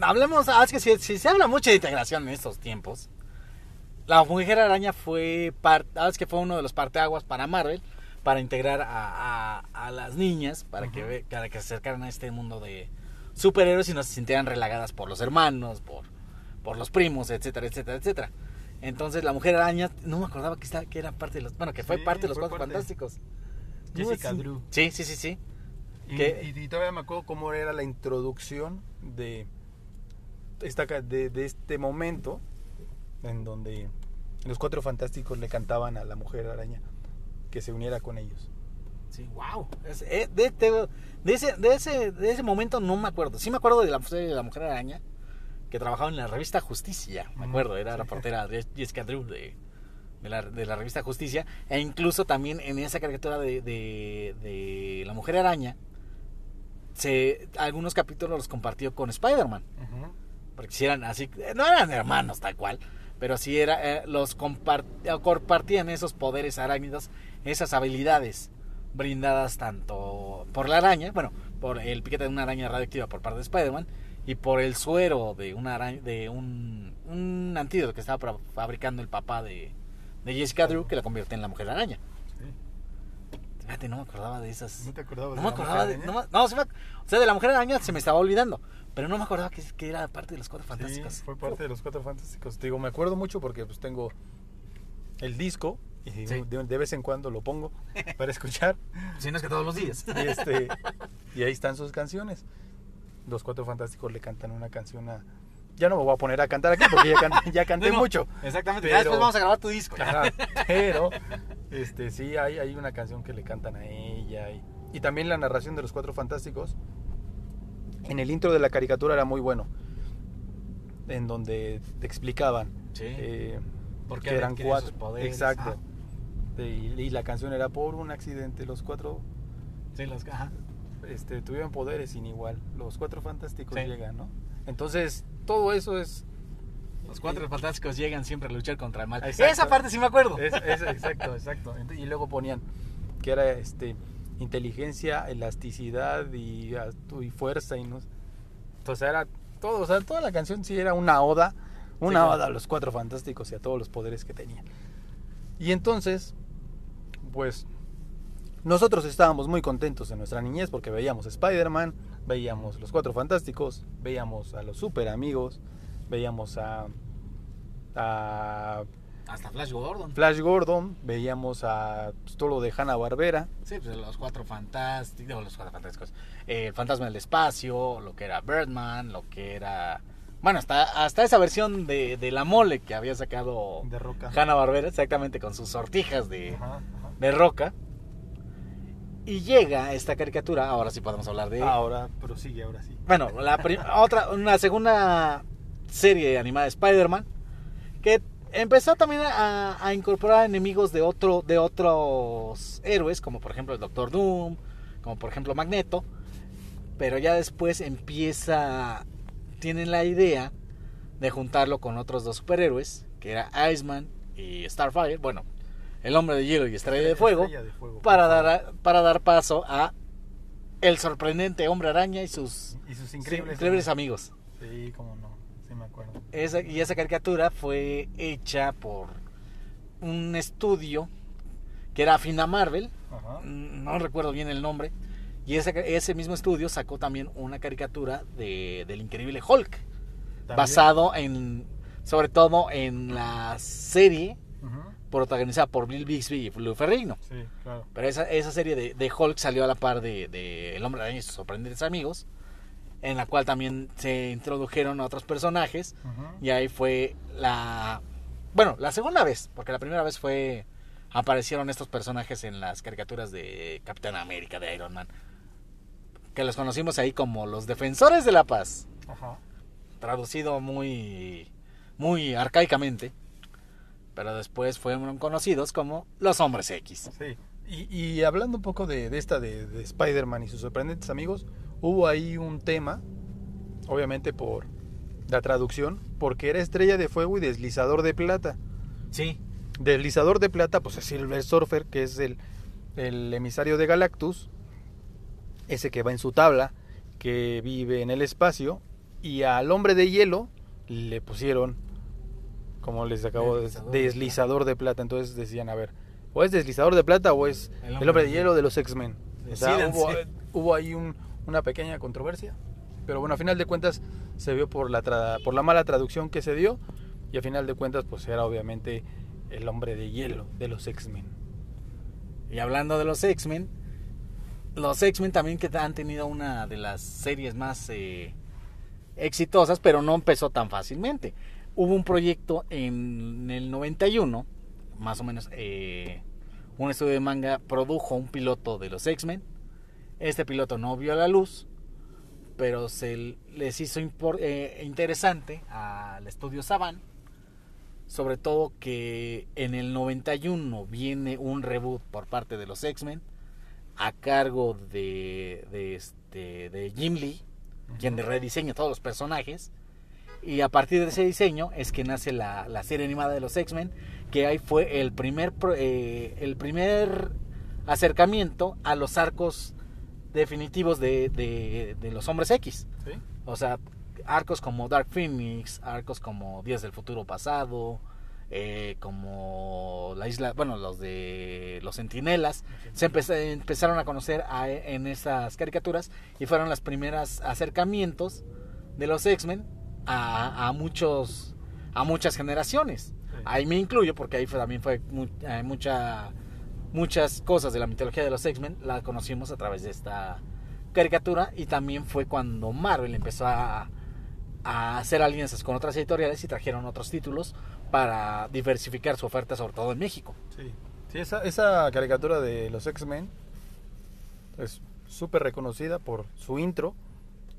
Hablemos. ah, Es que si, si se habla mucho de integración en estos tiempos. La mujer araña fue. Part, que fue uno de los parteaguas para Marvel. Para integrar a, a- a las niñas. Para, que, para que se acercaran a este mundo de superhéroes y no se sintieran relagadas por los hermanos, por, por los primos, etcétera, etcétera, etcétera. Entonces la mujer araña, no me acordaba que, estaba, que era parte de los. Bueno, que fue Sí, parte de los cuatro fantásticos. Jessica sí. Drew. Sí, sí, sí, sí. Y, ¿Qué? y- y todavía me acuerdo cómo era la introducción de, esta, de, de este momento en donde los cuatro fantásticos le cantaban a la mujer araña que se uniera con ellos. Sí, wow. Es- eh, de, de- de ese, de, ese, de ese momento no me acuerdo. Sí me acuerdo de la de la Mujer Araña, que trabajaba en la revista Justicia. Me acuerdo, era sí. reportera de Jessica Drew de, de, la, de la revista Justicia. E incluso también en esa caricatura de, de, de la Mujer Araña, se, algunos capítulos los compartió con Spider-Man. Porque si eran así, no eran hermanos tal cual, pero sí era, eh, los compart- eh, compartían esos poderes arácnidos, esas habilidades brindadas tanto por la araña, bueno, por el piquete de una araña radioactiva por parte de Spider-Man y por el suero de una araña, de un, un antídoto que estaba fabricando el papá de, de Jessica Drew que la convierte en la mujer araña. Fíjate, no me acordaba de esas. ¿No te acordabas No de me la acordaba de. Mujer No, Araña? me- no, sí me o sea, de la mujer araña se me estaba olvidando. Pero no me acordaba que, que era parte de los cuatro fantásticos. Sí, fue parte de los cuatro fantásticos. Te digo, me acuerdo mucho porque pues tengo el disco y Sí. de, de vez en cuando lo pongo para escuchar. Si no es que todos los días. Y, este, y ahí están sus canciones. Los cuatro fantásticos le cantan una canción a... Ya no me voy a poner a cantar aquí porque ya, can- ya canté No, no, mucho. Exactamente. Pero- Ya después vamos a grabar tu disco. Ajá, pero este, sí hay, hay una canción que le cantan a ella y y también la narración de los Cuatro Fantásticos. En el intro de la caricatura era muy bueno, en donde te explicaban Sí. eh, ¿Por qué que eran cuatro. sus poderes? Exacto. Ah, Y, y la canción era por un accidente. Los cuatro sí, los, ajá. este, tuvieron poderes sin igual. Los Cuatro Fantásticos Sí. llegan, ¿no? Entonces, todo eso es Los cuatro fantásticos llegan siempre a luchar contra el mal. Exacto. Esa parte sí me acuerdo. Es, es- exacto, exacto. Y luego ponían que era este inteligencia, elasticidad y, fuerza y no entonces era todo, o sea, toda la canción sí era una oda, una oda a los cuatro fantásticos y a todos los poderes que tenían. Y entonces, pues nosotros estábamos muy contentos en nuestra niñez porque veíamos Spider-Man, veíamos los cuatro fantásticos, veíamos a los super amigos, veíamos a a Hasta Flash Gordon. Flash Gordon, veíamos a pues, todo lo de Hanna Barbera. Sí, pues los cuatro fantásticos, no, los cuatro fantásticos. Eh, el fantasma del espacio, lo que era Birdman, lo que era... Bueno, hasta, hasta esa versión de, de la mole que había sacado De Roca. Hanna Barbera, exactamente con sus sortijas de, de roca. Y llega esta caricatura, ahora sí podemos hablar de... Ahora, prosigue, ahora sí. Bueno, la otra, una segunda serie animada de Spider-Man que empezó también a, a incorporar enemigos de otro, de otros héroes, como por ejemplo el Doctor Doom, como por ejemplo Magneto, pero ya después empieza, tienen la idea de juntarlo con otros dos superhéroes, que era Iceman y Starfire, bueno, el hombre de hielo y estrella de fuego, Estrella de fuego, para dar, para dar paso a el sorprendente hombre araña y sus Y sus increíbles, increíbles, amigos. Sí, cómo no, acuerdo. Esa, y esa caricatura fue hecha por un estudio que era Fina Marvel, Ajá. no recuerdo bien el nombre, y ese, ese mismo estudio sacó también una caricatura de, del increíble Hulk, También. basado en, sobre todo en la serie protagonizada por Bill Bixby y Lou Ferrigno. Sí, claro. Pero esa, esa serie de, de Hulk salió a la par de, de El Hombre Araña y sus sorprendentes amigos, en la cual también se introdujeron a otros personajes, y ahí fue la... Bueno, la segunda vez, porque la primera vez fue... Aparecieron estos personajes en las caricaturas de Capitán América, de Iron Man, que los conocimos ahí como los Defensores de la Paz, traducido muy, muy arcaicamente, pero después fueron conocidos como los Hombres X. Sí. Y, y hablando un poco de, de esta de, de Spider-Man y sus sorprendentes amigos, hubo ahí un tema, obviamente por la traducción, porque era estrella de fuego y deslizador de plata. Sí, Deslizador de plata, pues es Silver Surfer, que es el, el emisario de Galactus, ese que va en su tabla, que vive en el espacio, y al hombre de hielo le pusieron, como les acabo de Deslizador deslizador de plata. Entonces decían, a ver, o es deslizador de plata o es el hombre, de hielo de los X-Men. O sea, Decídanse. hubo, hubo ahí un- una pequeña controversia, pero bueno, a final de cuentas se vio por la, por la mala traducción que se dio, y a final de cuentas pues era obviamente el hombre de hielo de los X-Men. Y hablando de los X-Men, los X-Men también que han tenido una de las series más eh, exitosas, pero no empezó tan fácilmente. Hubo un proyecto en el 91, más o menos, eh, un estudio de manga produjo un piloto de los X-Men. Este piloto no vio la luz, pero se les hizo eh, interesante al estudio Saban sobre todo que en el 91 viene un reboot por parte de los X-Men a cargo de, de, este, de Jim Lee, quien rediseña todos los personajes. Y a partir de ese diseño es que nace la, la serie animada de los X-Men, que ahí fue el primer, eh, el primer acercamiento a los arcos definitivos de, de- de los hombres X. ¿Sí? O sea, arcos como Dark Phoenix, arcos como Días del Futuro Pasado, eh, como la isla, bueno, los de los Centinelas, se empe- empezaron a conocer a- en esas caricaturas y fueron los primeros acercamientos de los X-Men a, a muchos a muchas generaciones. Sí. Ahí me incluyo porque ahí fue- también fue mu- eh, mucha muchas cosas de la mitología de los X-Men la conocimos a través de esta caricatura y también fue cuando Marvel empezó a, a hacer alianzas con otras editoriales y trajeron otros títulos para diversificar su oferta sobre todo en México. Sí. Sí, esa, esa caricatura de los X-Men es súper reconocida por su intro,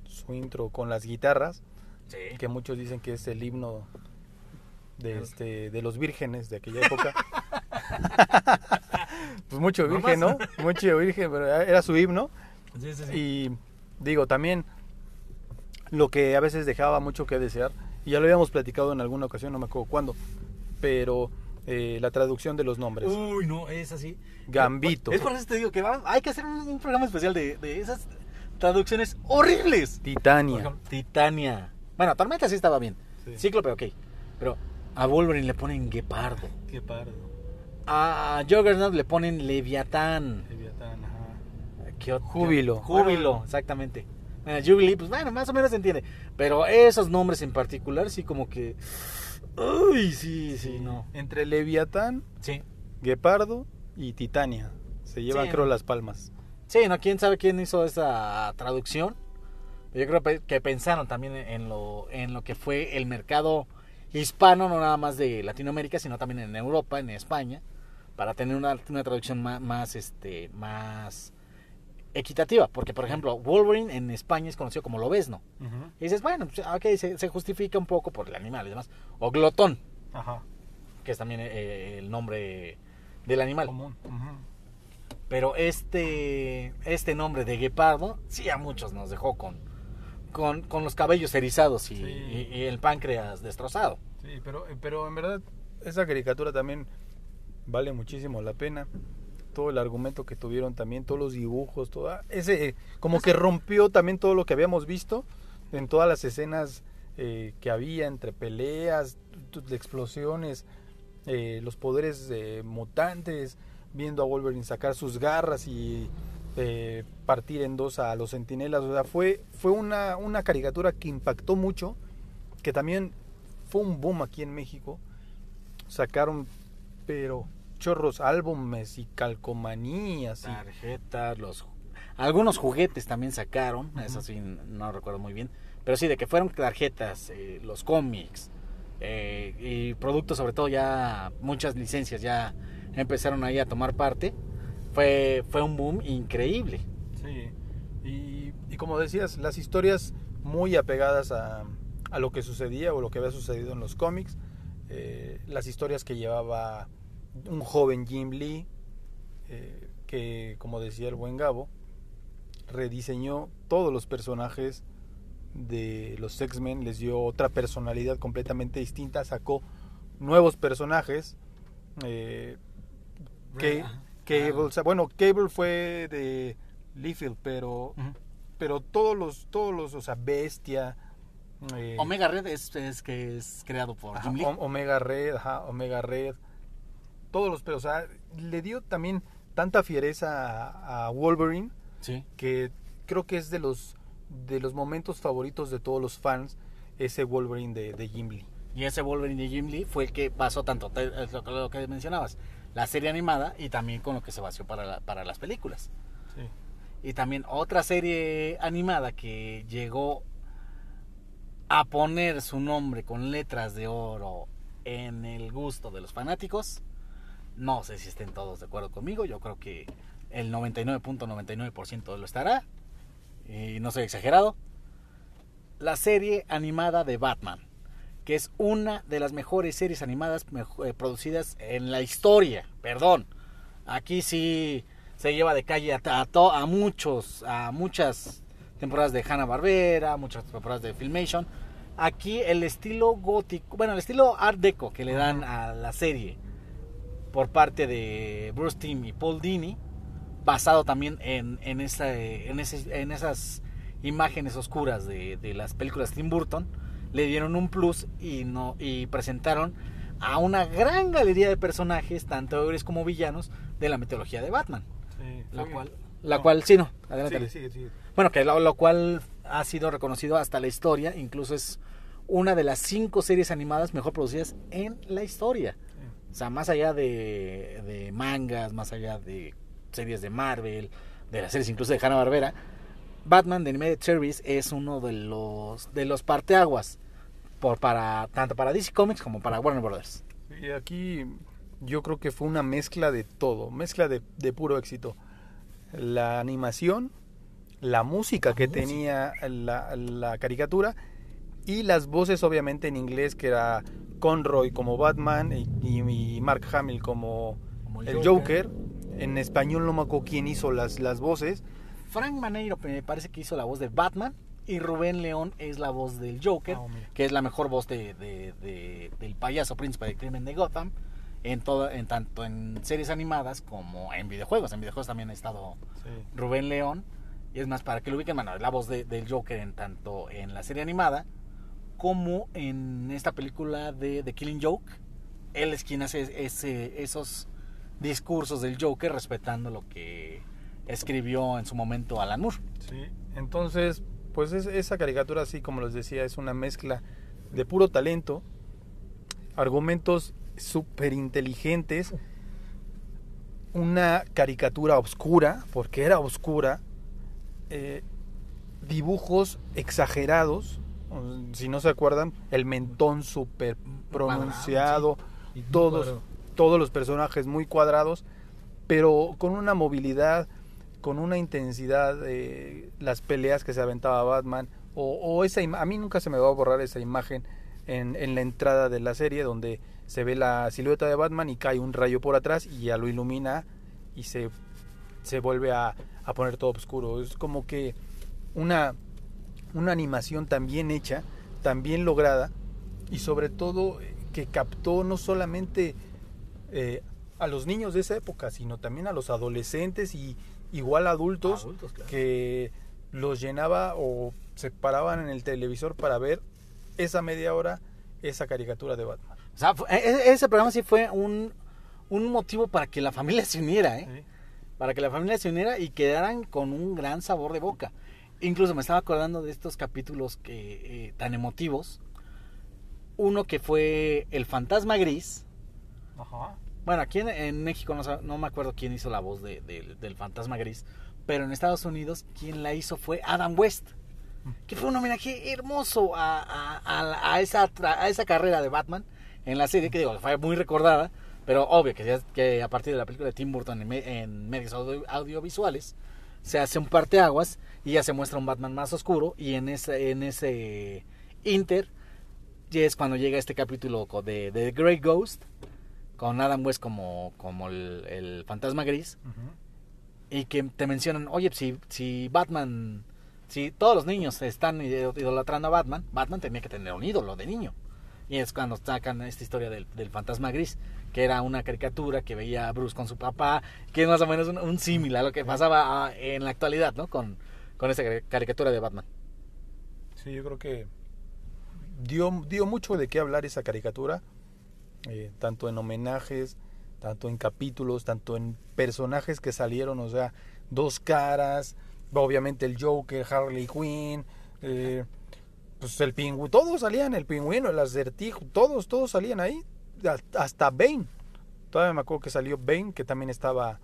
su intro con las guitarras, Sí. que muchos dicen que es el himno de, este, de los vírgenes de aquella época. pues mucho virgen, ¿no? Mucho virgen, pero era su himno. Sí, sí, sí. Y digo, también lo que a veces dejaba mucho que desear, y ya lo habíamos platicado en alguna ocasión, no me acuerdo cuándo, pero eh, la traducción de los nombres. Uy, no, es así. Gambito. Es por eso te digo que va- hay que hacer un, un programa especial de, de esas traducciones horribles. Titania. ejemplo, Titania. Bueno, Tormenta sí estaba bien. Sí. Cíclope, ok. Pero a Wolverine le ponen Guepardo. Qué pardo. A Juggernaut le ponen Leviatán. Leviatán, ajá. ¿Qué otro? Júbilo. Júbilo, Bueno. exactamente. Bueno, Jubilee, pues bueno, más o menos se entiende. Pero esos nombres en particular, sí, como que. Uy, sí, sí, no. Entre Leviatán, Sí. Guepardo y Titania. Se llevan, Sí. creo, las palmas. Sí, no, quién sabe quién hizo esa traducción. Yo creo que pensaron también en lo, en lo que fue el mercado hispano, no nada más de Latinoamérica, sino también en Europa, en España, para tener una, una traducción más, más, este, más equitativa. Porque, por ejemplo, Wolverine en España es conocido como lobesno. Y dices, bueno, pues, ok, se, se justifica un poco por el animal y demás. O glotón, Ajá. que es también eh, el nombre del animal. Común. Pero este, este nombre de guepardo, sí a muchos nos dejó con, con, con los cabellos erizados y, Sí. y- y el páncreas destrozado. Sí, pero, pero en verdad esa caricatura también vale muchísimo la pena. Todo el argumento que tuvieron también, todos los dibujos, toda ese como que rompió también todo lo que habíamos visto en todas las escenas eh, que había entre peleas, explosiones, eh, los poderes eh, mutantes, viendo a Wolverine sacar sus garras y eh, partir en dos a los centinelas. O sea, fue, fue una, una caricatura que impactó mucho, que también fue un boom aquí en México. Sacaron, pero chorros, álbumes y calcomanías. y- Tarjetas, los algunos juguetes también sacaron, Ujú. eso sí no recuerdo muy bien, pero sí de que fueron tarjetas, eh, los cómics eh, y productos sobre todo ya muchas licencias ya empezaron ahí a tomar parte. Fue fue un boom increíble. Sí, y, y como decías, las historias muy apegadas a, a lo que sucedía o lo que había sucedido en los cómics, eh, las historias que llevaba un joven Jim Lee, eh, que como decía el buen Gabo, rediseñó todos los personajes de los X-Men, les dio otra personalidad completamente distinta, sacó nuevos personajes. eh, que. Cable, o sea, bueno, Cable fue de Liefeld, pero pero todos los todos los, o sea, Bestia, eh, Omega Red es, es que es creado por ajá, Jim Lee. Omega Red, ajá, Omega Red, todos los, pero o sea, le dio también tanta fiereza a, a Wolverine Sí. que creo que es de los de los momentos favoritos de todos los fans ese Wolverine de, de Jim Lee. Y ese Wolverine de Jim Lee fue el que basó tanto te- es lo, que- lo que mencionabas, la serie animada y también con lo que se basó para, la- para las películas. Sí. Y también otra serie animada que llegó a poner su nombre con letras de oro en el gusto de los fanáticos. No sé si estén todos de acuerdo conmigo, yo creo que el 99.99% lo estará. Y no soy exagerado. La serie animada de Batman, que es una de las mejores series animadas eh, producidas en la historia. Perdón, aquí sí se lleva de calle a, a to- a muchos, a muchas temporadas de Hanna Barbera, muchas temporadas de Filmation. Aquí el estilo gótico, bueno, el estilo Art Deco que le dan a la serie por parte de Bruce Timm y Paul Dini, basado también en, en, esa, en, ese- en esas imágenes oscuras de, de las películas de Tim Burton, le dieron un plus y, no, y presentaron a una gran galería de personajes, tanto héroes como villanos, de la mitología de Batman. La cual, la no. cual, sí, no, adelante. Bueno, que lo, lo cual ha sido reconocido hasta la historia, incluso es una de las cinco series animadas mejor producidas en la historia. O sea, más allá de, de mangas, más allá de series de Marvel, de las series incluso de Hanna Barbera, Batman de Animated Series es uno de los de los parteaguas por para tanto para DC Comics como para Warner Brothers. Y aquí yo creo que fue una mezcla de todo, mezcla de, de puro éxito. la animación, la música que música. tenía la, la caricatura y las voces obviamente en inglés que era Conroy como Batman y, y- y Mark Hamill como Como el Joker. En español no me acuerdo quién hizo las, las voces. Frank Maneiro me parece que hizo la voz de Batman y Rubén León es la voz del Joker, Ah, que es la mejor voz de, de- de- del payaso príncipe del crimen de Gotham, en todo, en tanto en series animadas como en videojuegos. En videojuegos también ha estado Rubén León. Y es más, para que lo ubiquen, bueno, es la voz de- del Joker en tanto en la serie animada como en esta película de The Killing Joke. Él es quien hace esos discursos del Joker respetando lo que escribió en su momento Alan Moore. Sí, entonces, pues es- esa caricatura, así como les decía, es una mezcla de puro talento, argumentos súper inteligentes, una caricatura oscura, porque era oscura, eh, dibujos exagerados, si no se acuerdan, el mentón súper pronunciado, todos, cuadrado. todos los personajes muy cuadrados, pero con una movilidad, con una intensidad, eh, las peleas que se aventaba Batman, o, o esa a mí nunca se me va a borrar esa imagen en, en la entrada de la serie donde se ve la silueta de Batman y cae un rayo por atrás y ya lo ilumina y se, se vuelve a, a poner todo oscuro. Es como que una, una animación tan bien hecha, tan bien lograda y sobre todo eh, que captó no solamente eh, a los niños de esa época, sino también a los adolescentes y igual adultos Adultos, claro. que los llenaba o se paraban en el televisor para ver esa media hora esa caricatura de Batman. O sea, fue- e- ese programa sí fue un, un motivo para que la familia se uniera, ¿eh? Para que la familia se uniera y quedaran con un gran sabor de boca. Incluso me estaba acordando de estos capítulos que eh, tan emotivos. Uno que fue El Fantasma Gris. Ajá. Bueno, aquí en, en México no, me acuerdo quién hizo la voz de- de- del Fantasma Gris, pero en Estados Unidos quien la hizo fue Adam West, que fue un homenaje hermoso a, a- a- a esa, carrera de Batman en la serie, que digo, fue muy recordada, pero obvio que, a partir de la película de Tim Burton en, me- en medios audio- audiovisuales se hace un parteaguas y ya se muestra un Batman más oscuro y en ese, en ese Inter es cuando llega este capítulo de, de The Great Ghost con Adam West como, como el, el fantasma gris y que te mencionan, oye, si, si Batman, si todos los niños están idolatrando a Batman, Batman tenía que tener un ídolo de niño. Y es cuando sacan esta historia del, del fantasma gris, que era una caricatura que veía a Bruce con su papá, que es más o menos un, un símil a lo que pasaba ah, en la actualidad, ¿no? Con, con esa cari- caricatura de Batman. Sí, yo creo que dio, dio mucho de qué hablar esa caricatura, eh, tanto en homenajes, tanto en capítulos, tanto en personajes que salieron, o sea, dos caras, obviamente el Joker, Harley Quinn, eh, pues el pingüino, todos salían, el pingüino, el acertijo, todos, todos salían ahí, hasta Bane. Todavía me acuerdo que salió Bane, que también estaba,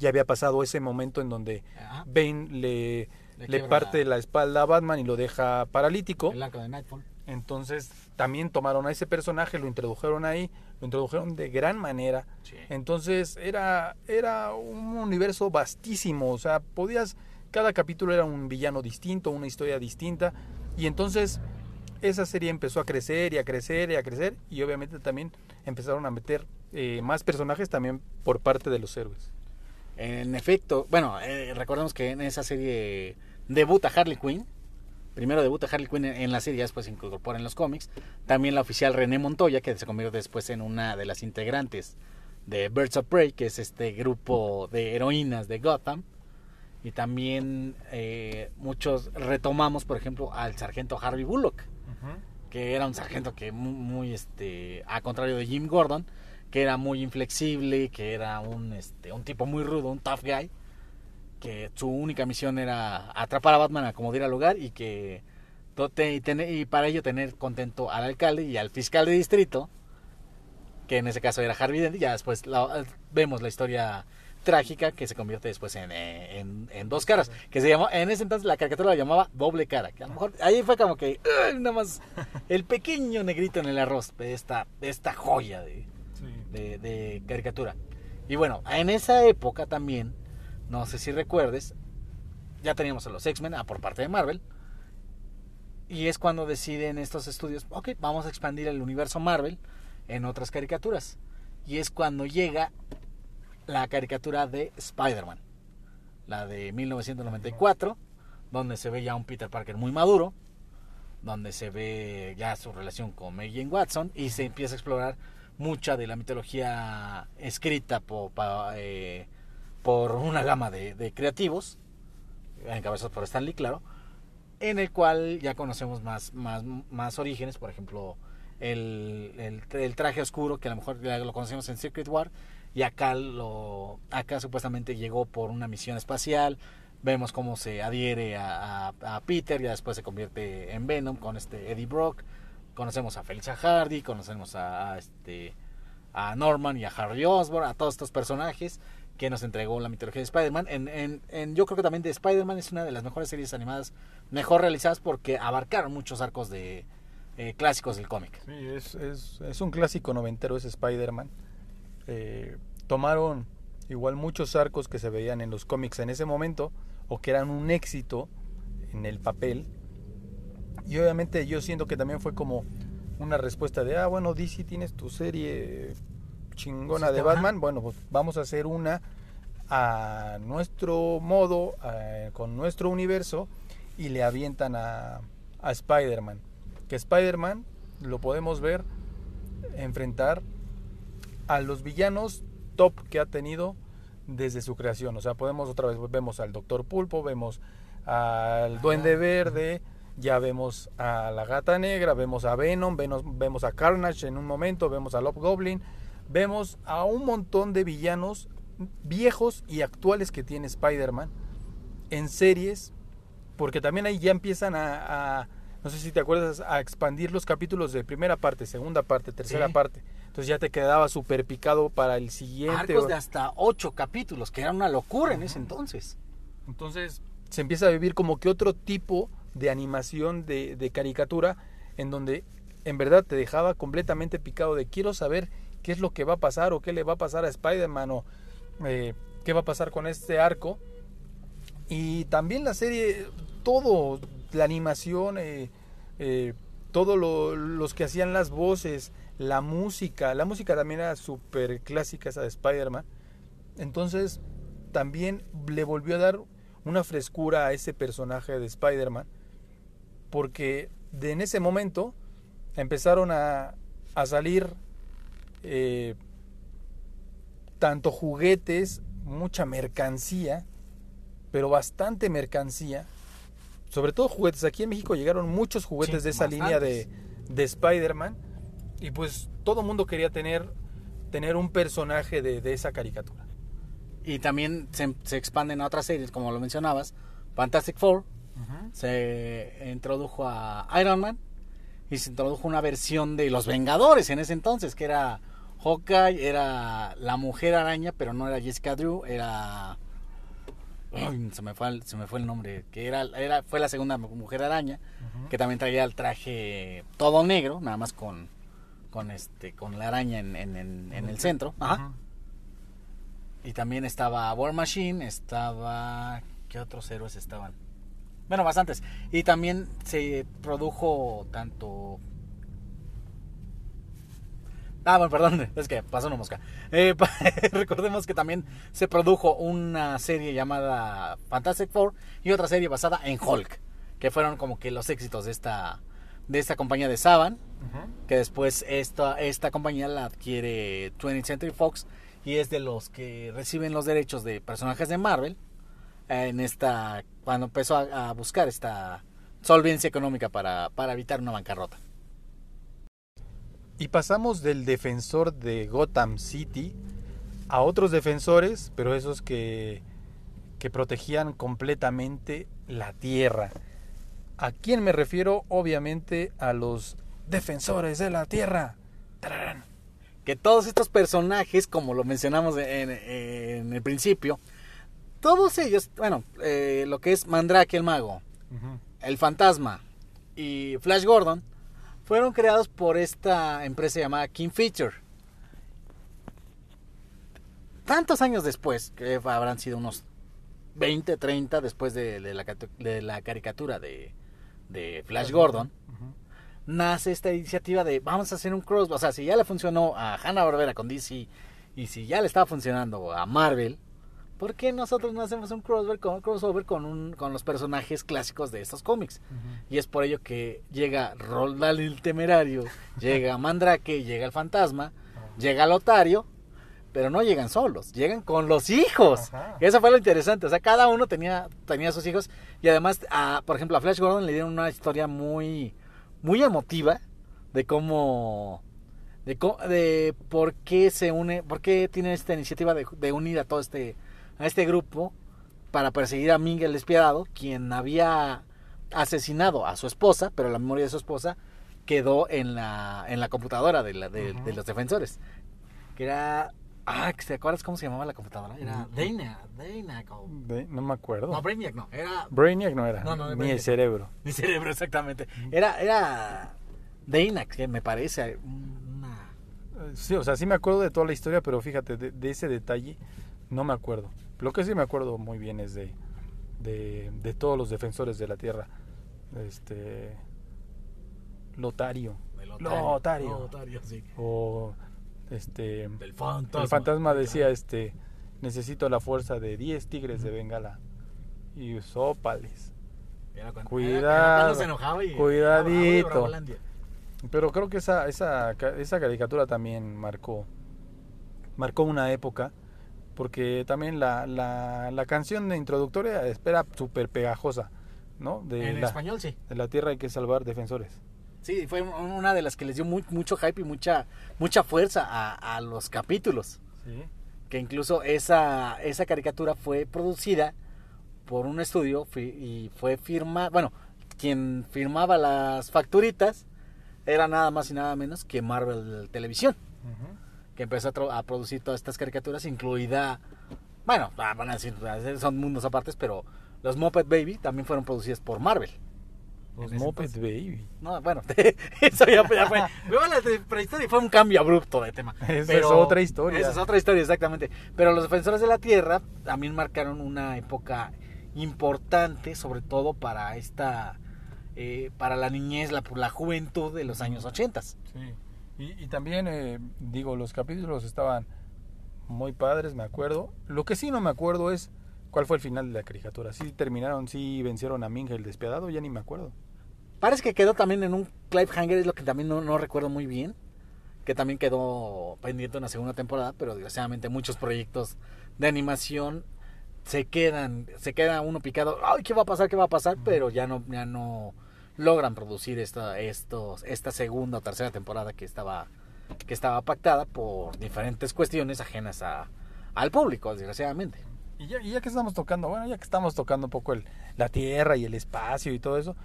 ya había pasado ese momento en donde Ajá. Bane le, Le parte la espalda a Batman y lo deja paralítico. El arco de Nightfall. Entonces también tomaron a ese personaje, lo introdujeron ahí, lo introdujeron de gran manera. Sí. Entonces era, era un universo vastísimo, o sea, podías, cada capítulo era un villano distinto, una historia distinta. Y entonces esa serie empezó a crecer y a crecer y a crecer y obviamente también empezaron a meter eh, más personajes también por parte de los héroes. En efecto, bueno, eh, recordemos que en esa serie debuta Harley Quinn. Primero debuta Harley Quinn en, en la serie, después se incorpora en los cómics. También la oficial René Montoya, que se convierte después en una de las integrantes de Birds of Prey, que es este grupo de heroínas de Gotham. Y también eh, muchos retomamos, por ejemplo, al sargento Harvey Bullock, que era un sargento que muy, muy, este, a contrario de Jim Gordon, que era muy inflexible, que era un, este, un tipo muy rudo, un tough guy, que su única misión era atrapar a Batman a como diera lugar y que y, tener- y para ello tener contento al alcalde y al fiscal de distrito, que en ese caso era Harvey Dent, y ya después vemos la historia trágica que se convierte después en, eh, en, en dos caras, que se llamó, en ese entonces la caricatura la llamaba doble cara, que a lo mejor ahí fue como que nada más el pequeño negrito en el arroz de esta, esta joya de, de, caricatura. Y bueno, en esa época también no sé si recuerdes, ya teníamos a los X-Men ah, por parte de Marvel. Y es cuando deciden estos estudios, ok, vamos a expandir el universo Marvel en otras caricaturas. Y es cuando llega la caricatura de Spider-Man, la de 1994, donde se ve ya un Peter Parker muy maduro, donde se ve ya su relación con Jane Watson y se empieza a explorar mucha de la mitología escrita por, eh, por una gama de, creativos, encabezados por Stanley, claro, en el cual ya conocemos más, orígenes, por ejemplo, el, traje oscuro, que a lo mejor lo conocemos en Secret War, y acá supuestamente llegó por una misión espacial, vemos cómo se adhiere a, a, Peter, ya después se convierte en Venom con este Eddie Brock, conocemos a Felicia Hardy, conocemos a, este a Norman y a Harry Osborn, a todos estos personajes que nos entregó la mitología de Spider-Man. En, en, en, yo creo que también de Spider-Man es una de las mejores series animadas mejor realizadas porque abarcaron muchos arcos de eh, clásicos del cómic. Sí, es, es, es, un clásico noventero ese Spider-Man. Eh, tomaron igual muchos arcos que se veían en los cómics en ese momento o que eran un éxito en el papel. Y obviamente yo siento que también fue como una respuesta de, ah, bueno, DC tienes tu serie chingona de Batman, bueno, pues vamos a hacer una a nuestro modo, con nuestro universo, y le avientan a, a Spider-Man. Que Spider-Man lo podemos ver enfrentar a los villanos top que ha tenido desde su creación. O sea, podemos otra vez, vemos al Doctor Pulpo, vemos al Duende Verde, ya vemos a la Gata Negra, vemos a Venom, vemos, a Carnage en un momento, vemos a Goblin, vemos a un montón de villanos viejos y actuales que tiene Spider-Man en series, porque también ahí ya empiezan a, no sé si te acuerdas, a expandir los capítulos de primera parte, segunda parte, tercera parte. Entonces ya te quedaba súper picado para el siguiente. Arcos de hasta ocho capítulos, que era una locura en ese entonces. Entonces se empieza a vivir como que otro tipo de animación de, caricatura en donde en verdad te dejaba completamente picado de quiero saber qué es lo que va a pasar o qué le va a pasar a Spider-Man o eh, qué va a pasar con este arco. Y también la serie, todo, la animación, eh, eh, todos los que hacían las voces, la música, la música también era súper clásica esa de Spider-Man. Entonces también le volvió a dar una frescura a ese personaje de Spider-Man. Porque de en ese momento empezaron a, a salir eh, tanto juguetes, mucha mercancía, pero bastante mercancía. Sobre todo juguetes. Aquí en México llegaron muchos juguetes de esa línea de, de Spider-Man y pues todo mundo quería tener, tener un personaje de, de esa caricatura. Y también se, se, expanden a otras series, como lo mencionabas. Fantastic Four. Se introdujo a Iron Man. Y se introdujo una versión de Los Vengadores en ese entonces, que era Hawkeye, era la Mujer Araña, pero no era Jessica Drew, era... se, me fue el, se me fue el nombre, que era, era fue la segunda Mujer Araña, que también traía el traje todo negro, nada más con con este con la araña en, en, en, el centro. Ajá. Y también estaba War Machine, estaba ¿qué otros héroes estaban? Bueno, bastantes. Y también se produjo tanto Ah, bueno, perdón, es que pasó una mosca. Eh, recordemos que también se produjo una serie llamada Fantastic Four y otra serie basada en Hulk, que fueron como que los éxitos de esta de esta compañía de Saban, que después esta, esta compañía la adquiere 20th Century Fox y es de los que reciben los derechos de personajes de Marvel en esta cuando empezó a, buscar esta solvencia económica para, para evitar una bancarrota. Y pasamos del defensor de Gotham City a otros defensores, pero esos que, que protegían completamente la tierra. ¿A quién me refiero? Obviamente a los defensores de la tierra. Que todos estos personajes, como lo mencionamos en, el principio, todos ellos, bueno, eh, lo que es Mandrake el mago, el fantasma y Flash Gordon, fueron creados por esta empresa llamada King Feature. Tantos años después, que habrán sido unos 20, 30 después de, de la, de la caricatura de, de Flash Gordon, nace esta iniciativa de vamos a hacer un crossover. O sea, si ya le funcionó a Hanna-Barbera con DC y si ya le estaba funcionando a Marvel, ¿por qué nosotros no hacemos un crossover con, crossover con, un, con los personajes clásicos de estos cómics? Y es por ello que llega Roldán el Temerario, llega Mandrake, llega el Fantasma, llega Lotario, pero no llegan solos, llegan con los hijos. Ajá. Eso fue lo interesante, o sea, cada uno tenía, tenía sus hijos y además, a, por ejemplo, a Flash Gordon le dieron una historia muy, muy emotiva de cómo... De, co- de por qué se une, por qué tiene esta iniciativa de, de unir a todo este, a este grupo para perseguir a Ming el despiadado, quien había asesinado a su esposa, pero la memoria de su esposa quedó en la, en la computadora de, la, de, los defensores. Que era. Ah, ¿te acuerdas cómo se llamaba la computadora? Era Ujú. Dana. Dana. o- De- no me acuerdo. No, Brainiac no. Era. Brainiac no era. No, no, ni el cerebro. Mi cerebro, exactamente. Era. Era. Dana, que me parece. Una. Eh, Sí, o sea, sí me acuerdo de toda la historia, pero fíjate, de, de ese detalle no me acuerdo. Lo que sí me acuerdo muy bien es de, de, de todos los defensores de la tierra. Este. Lotario. Lotario. Lotario, sí. O. Este. Del fantasma. El fantasma decía, este. Necesito la fuerza de 10 tigres de Bengala. Y. Era cuando, Cuidado, era cuando se enojaba y. cuidadito. Bravo. Pero creo que esa, esa, esa caricatura también marcó, marcó una época, porque también la, la, la canción de introductoria era súper pegajosa, ¿no? De En la, español, sí. de la tierra hay que salvar defensores. Sí, fue una de las que les dio muy- mucho hype y mucha, mucha fuerza a, a los capítulos. Sí. Que incluso esa, esa caricatura fue producida por un estudio y fue firmada. Bueno, quien firmaba las facturitas era nada más y nada menos que Marvel Televisión, que empezó a, producir todas estas caricaturas, incluida. Bueno, ah, van a decir, son mundos apartes, pero los Muppet Baby también fueron producidas por Marvel. Los Muppet Baby. No, bueno, eso ya, ya fue. La prehistoria fue un cambio abrupto de tema. Esa es otra historia. Esa es otra historia, exactamente. Pero los defensores de la tierra también marcaron una época importante, sobre todo para esta. eh, para la niñez, la, la juventud de los años 80. Sí. Y, y también, eh, digo, los capítulos estaban muy padres, me acuerdo. Lo que sí no me acuerdo es cuál fue el final de la caricatura. Si terminaron, si vencieron a Minja el despiadado, ya ni me acuerdo. Parece que quedó también en un cliffhanger, es lo que también no, no recuerdo muy bien. Que también quedó pendiente una segunda temporada, pero desgraciadamente muchos proyectos de animación se quedan, se queda uno picado, ay, ¿qué va a pasar? ¿Qué va a pasar? Pero ya no, ya no logran producir esta, estos, esta segunda o tercera temporada que estaba, que estaba pactada por diferentes cuestiones ajenas a, al público, desgraciadamente. Y ya, y ya que estamos tocando, bueno, ya que estamos tocando un poco el, la tierra y el espacio y todo eso,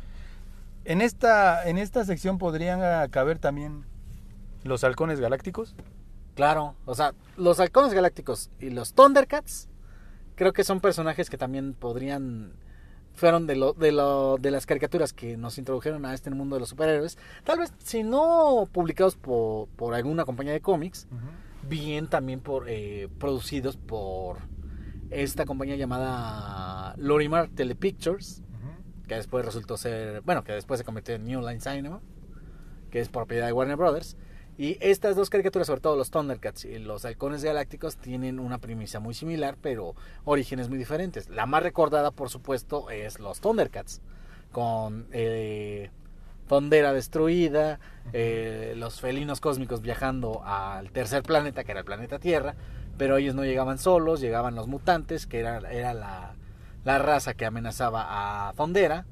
en esta, en esta sección podrían ah, caber también los halcones galácticos. Claro, o sea, los halcones galácticos y los Thundercats creo que son personajes que también podrían fueron de lo, de lo de las caricaturas que nos introdujeron a este mundo de los superhéroes, tal vez si no publicados por, por alguna compañía de cómics, bien también por eh, producidos por esta compañía llamada Lorimar Telepictures, que después resultó ser, bueno, que después se convirtió en New Line Cinema, que es propiedad de Warner Brothers. Y estas dos caricaturas, sobre todo los Thundercats y los Halcones Galácticos, tienen una premisa muy similar, pero orígenes muy diferentes. La más recordada, por supuesto, es los Thundercats, con eh, Tondera destruida, eh, los felinos cósmicos viajando al tercer planeta, que era el planeta Tierra, pero ellos no llegaban solos, llegaban los mutantes, que era, era la, la raza que amenazaba a Tondera.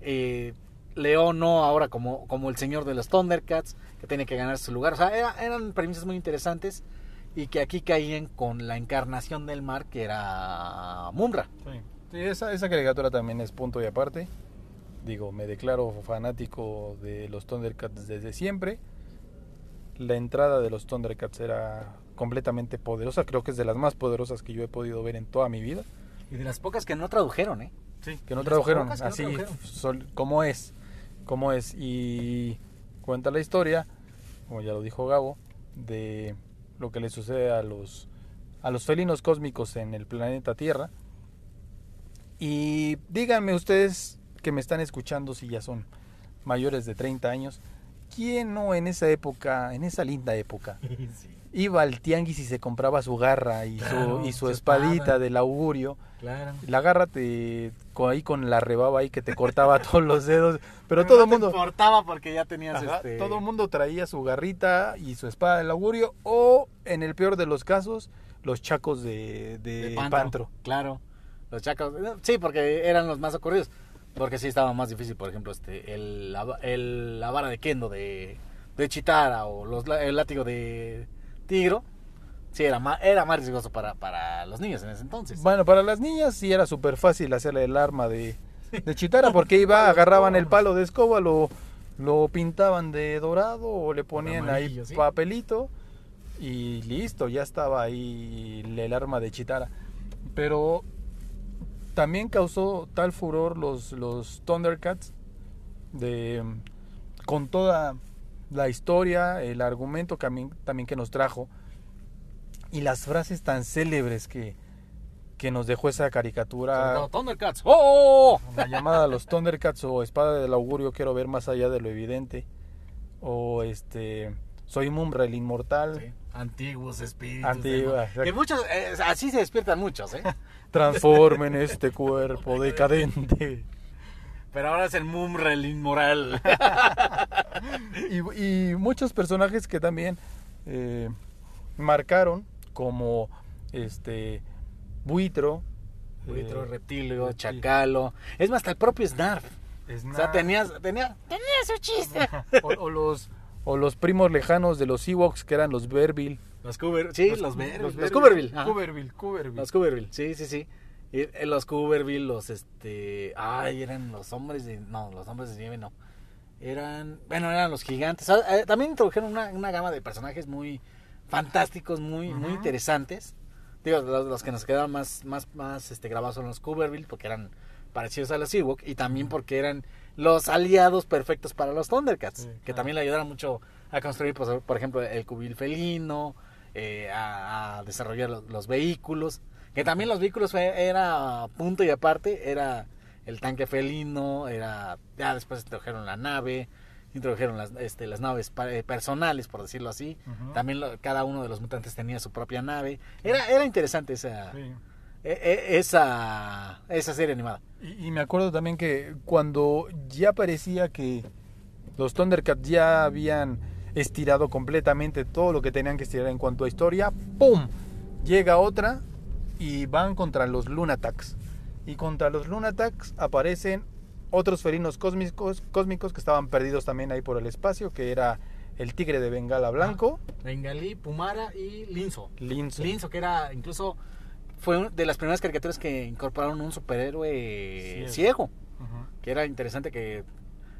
Eh, León no ahora como, como el señor de los Thundercats, que tiene que ganar su lugar. O sea, era- eran premisas muy interesantes y que aquí caían con la encarnación del mar, que era Mumra. Sí, Sí, esa, esa caricatura también es punto y aparte. Digo, me declaro fanático de los Thundercats desde siempre. La entrada de los Thundercats era completamente poderosa. Creo que es de las más poderosas que yo he podido ver en toda mi vida. Y de las pocas que no tradujeron, ¿eh? Sí, que no tradujeron no así tradujeron. sol- como es. Como es. Y cuenta la historia, como ya lo dijo Gabo, de lo que le sucede a los, a los felinos cósmicos en el planeta Tierra. Y díganme ustedes que me están escuchando si ya son mayores de 30 años, ¿quién no en esa época, en esa linda época, iba al tianguis y se compraba su garra y Claro, su, y su su espadita espada. del augurio? Claro. La garra te, con, ahí con la rebaba ahí que te cortaba todos los dedos, pero todo el no mundo... importaba porque ya tenías Ajá, este... Todo el mundo traía su garrita y su espada del augurio o, en el peor de los casos, los chacos de, de, de pantro. Claro. Los chacos. Sí, porque eran los más ocurridos. Porque sí estaba más difícil, por ejemplo, este el, la, el- la vara de kendo de, de Chitara o los, el látigo de Tigro. Sí, era más, era más riesgoso para, para los niños en ese entonces. Bueno, para las niñas sí era súper fácil hacerle el arma de, de chitara porque iba, agarraban el palo de escoba, lo, lo pintaban de dorado o le ponían ahí sí. papelito y listo, ya estaba ahí el arma de chitara. Pero también causó tal furor los, los Thundercats de, con toda la historia, el argumento que mí- también que nos trajo y las frases tan célebres que, que nos dejó esa caricatura. Thundercats. ¡Oh! La llamada a los Thundercats o Espada del Augurio, quiero ver más allá de lo evidente. O este, soy Mumra el inmortal. Sí, Antiguos espíritus. Antigua. Que muchos, eh, así se despiertan muchos, ¿eh? Transformen este cuerpo decadente. Pero ahora es el Mumrel inmoral. Y, y muchos personajes que también eh, marcaron, como este Buitro. Buitro, eh, reptilio, reptil- chacalo. Es más, hasta el propio Snarf. O sea, Snarf. tenías, tenía, tenía su chiste. o, o los o los primos lejanos de los Ewoks que eran los Verbil Los Cuber, sí, los, Ver- los, Verbil. Cuberville. ajá. Cuberville, Cuberville. Los Cuberville, sí, sí, sí. Eh, los Cuberville, los este. Ay, eran los hombres de. No, los hombres de nieve no. Eran. Bueno, eran los gigantes. Ah, eh, También introdujeron una, una gama de personajes muy fantásticos, muy, muy interesantes. Digo, los, los que nos quedaban más, más, más este, grabados son los Cuberville, porque eran parecidos a los Ewok, y también porque eran los aliados perfectos para los Thundercats, Sí, que también le ayudaron mucho a construir, pues, por ejemplo, el cubil felino, eh, a, a desarrollar los, los vehículos, que también los vehículos era punto y aparte, era el tanque felino, era ya después introdujeron la nave, introdujeron las, este, las naves eh, personales, por decirlo así, también lo- cada uno de los mutantes tenía su propia nave, era, era interesante esa, Sí. e- e- esa, esa serie animada. Y, y me acuerdo también que cuando ya parecía que los Thundercats ya habían estirado completamente todo lo que tenían que estirar en cuanto a historia, ¡pum! Llega otra y van contra los Lunatacs. Y contra los Lunatacs aparecen otros felinos cósmicos, cósmicos que estaban perdidos también ahí por el espacio, que era el tigre de Bengala blanco, Bengalí, Pumara y Linzo. Linzo. Linzo, que era incluso fue de las primeras caricaturas que incorporaron un superhéroe Ciego. ciego. Que era interesante que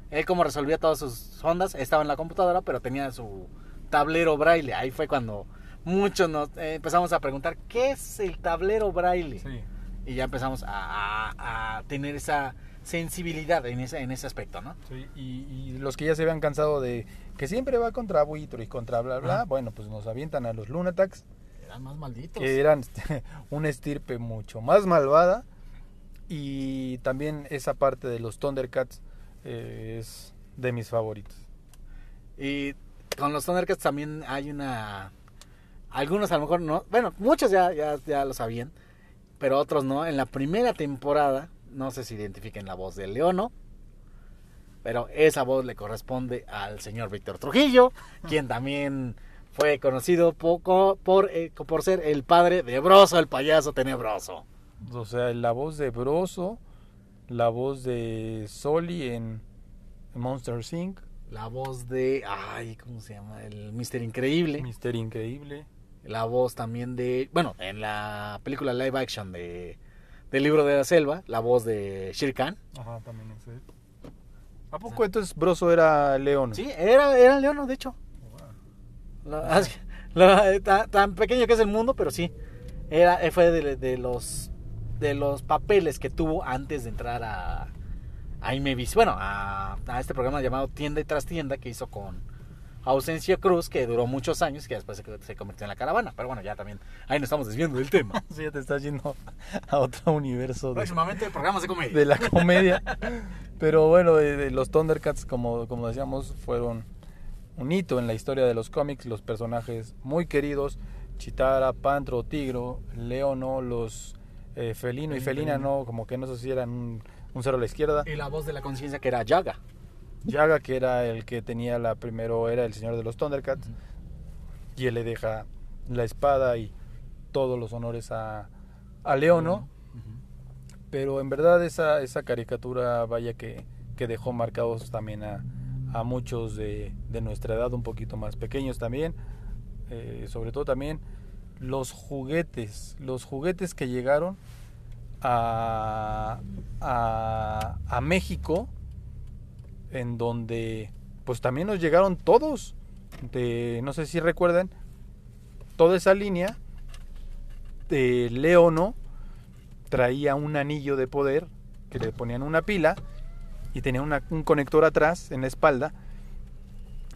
él como resolvía todas sus ondas, estaba en la computadora, pero tenía su tablero braille. Ahí fue cuando muchos nos eh, empezamos a preguntar, ¿qué es el tablero braille? Sí. Y ya empezamos a, tener esa sensibilidad en ese, en ese aspecto, ¿no? Sí, y, y los que ya se habían cansado de que siempre va contra Buitro y contra bla bla, bueno, pues nos avientan a los Lunatacs, Eran más malditos. que eran una estirpe mucho más malvada. Y también esa parte de los Thundercats eh, es de mis favoritos. Y con los Thundercats también hay una... Algunos a lo mejor no... Bueno, muchos ya, ya, ya lo sabían, pero otros no. En la primera temporada, no sé si identifiquen la voz de Leono, pero esa voz le corresponde al señor Víctor Trujillo, quien también fue conocido poco por, eh, por ser el padre de Broso, el payaso tenebroso. O sea, la voz de Broso, la voz de Soli en Monster Inc., La voz de... Ay, ¿cómo se llama? El Mister Increíble. Mister Increíble. La voz también de, bueno, en la película live action de del libro de la selva, la voz de Shere Khan. Ajá, también es él. ¿A poco entonces Broso era León? Sí, era, era Leono, de hecho. La- así- la- eh, tan, tan pequeño que es el mundo, pero sí. Era, eh, fue de, de los de los papeles que tuvo antes de entrar a a Imevis, bueno, a, a este programa llamado Tienda y Trastienda que hizo con Ausencio Cruz, que duró muchos años que después se, se convirtió en la caravana. Pero bueno, ya también ahí nos estamos desviando del tema. Sí, ya te estás yendo a otro universo de, Próximamente programas de comedia. de la comedia. Pero bueno, de- de los Thundercats, como, como decíamos, fueron un hito en la historia de los cómics. Los personajes muy queridos: Chitara, Pantro, Tigro, Leono, los eh, Felino y Felina, no, como que no sé si eran un, un cero a la izquierda. Y la voz de la conciencia que era Yaga. Yaga, que era el que tenía la primero, era el señor de los Thundercats. Y él le deja la espada y todos los honores a, a Leono. Pero en verdad esa, esa caricatura, vaya que, que dejó marcados también a, a muchos de, de nuestra edad, un poquito más pequeños también. Eh, sobre todo también los juguetes, los juguetes que llegaron a, a, a México, en donde pues también nos llegaron todos. De, no sé si recuerdan, toda esa línea de Leono traía un anillo de poder que le ponían una pila y tenía una- un conector atrás en la espalda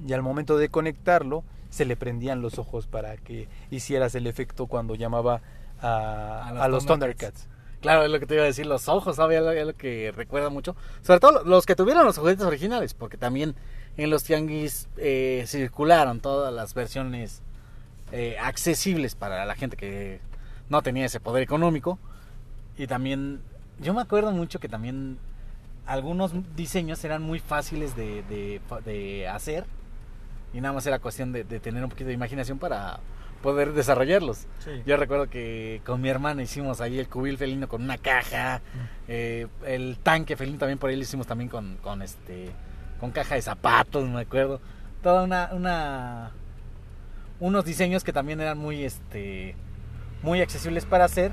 y al momento de conectarlo se le prendían los ojos para que hicieras el efecto cuando llamaba a, A los a los Thundercats. Thundercats. Claro, es lo que te iba a decir, los ojos, ¿sabes? Es lo, que recuerda mucho. Sobre todo los que tuvieron los juguetes originales, porque también en los tianguis eh, circularon todas las versiones eh, accesibles para la gente que no tenía ese poder económico. Y también, yo me acuerdo mucho que también algunos diseños eran muy fáciles de hacer. Y nada más era cuestión de, de tener un poquito de imaginación para poder desarrollarlos. Yo recuerdo que con mi hermana hicimos ahí el cubil felino con una caja, eh, el tanque felino también por ahí lo hicimos también con, con este con caja de zapatos, me acuerdo. Toda una, una unos diseños que también eran muy este muy accesibles para hacer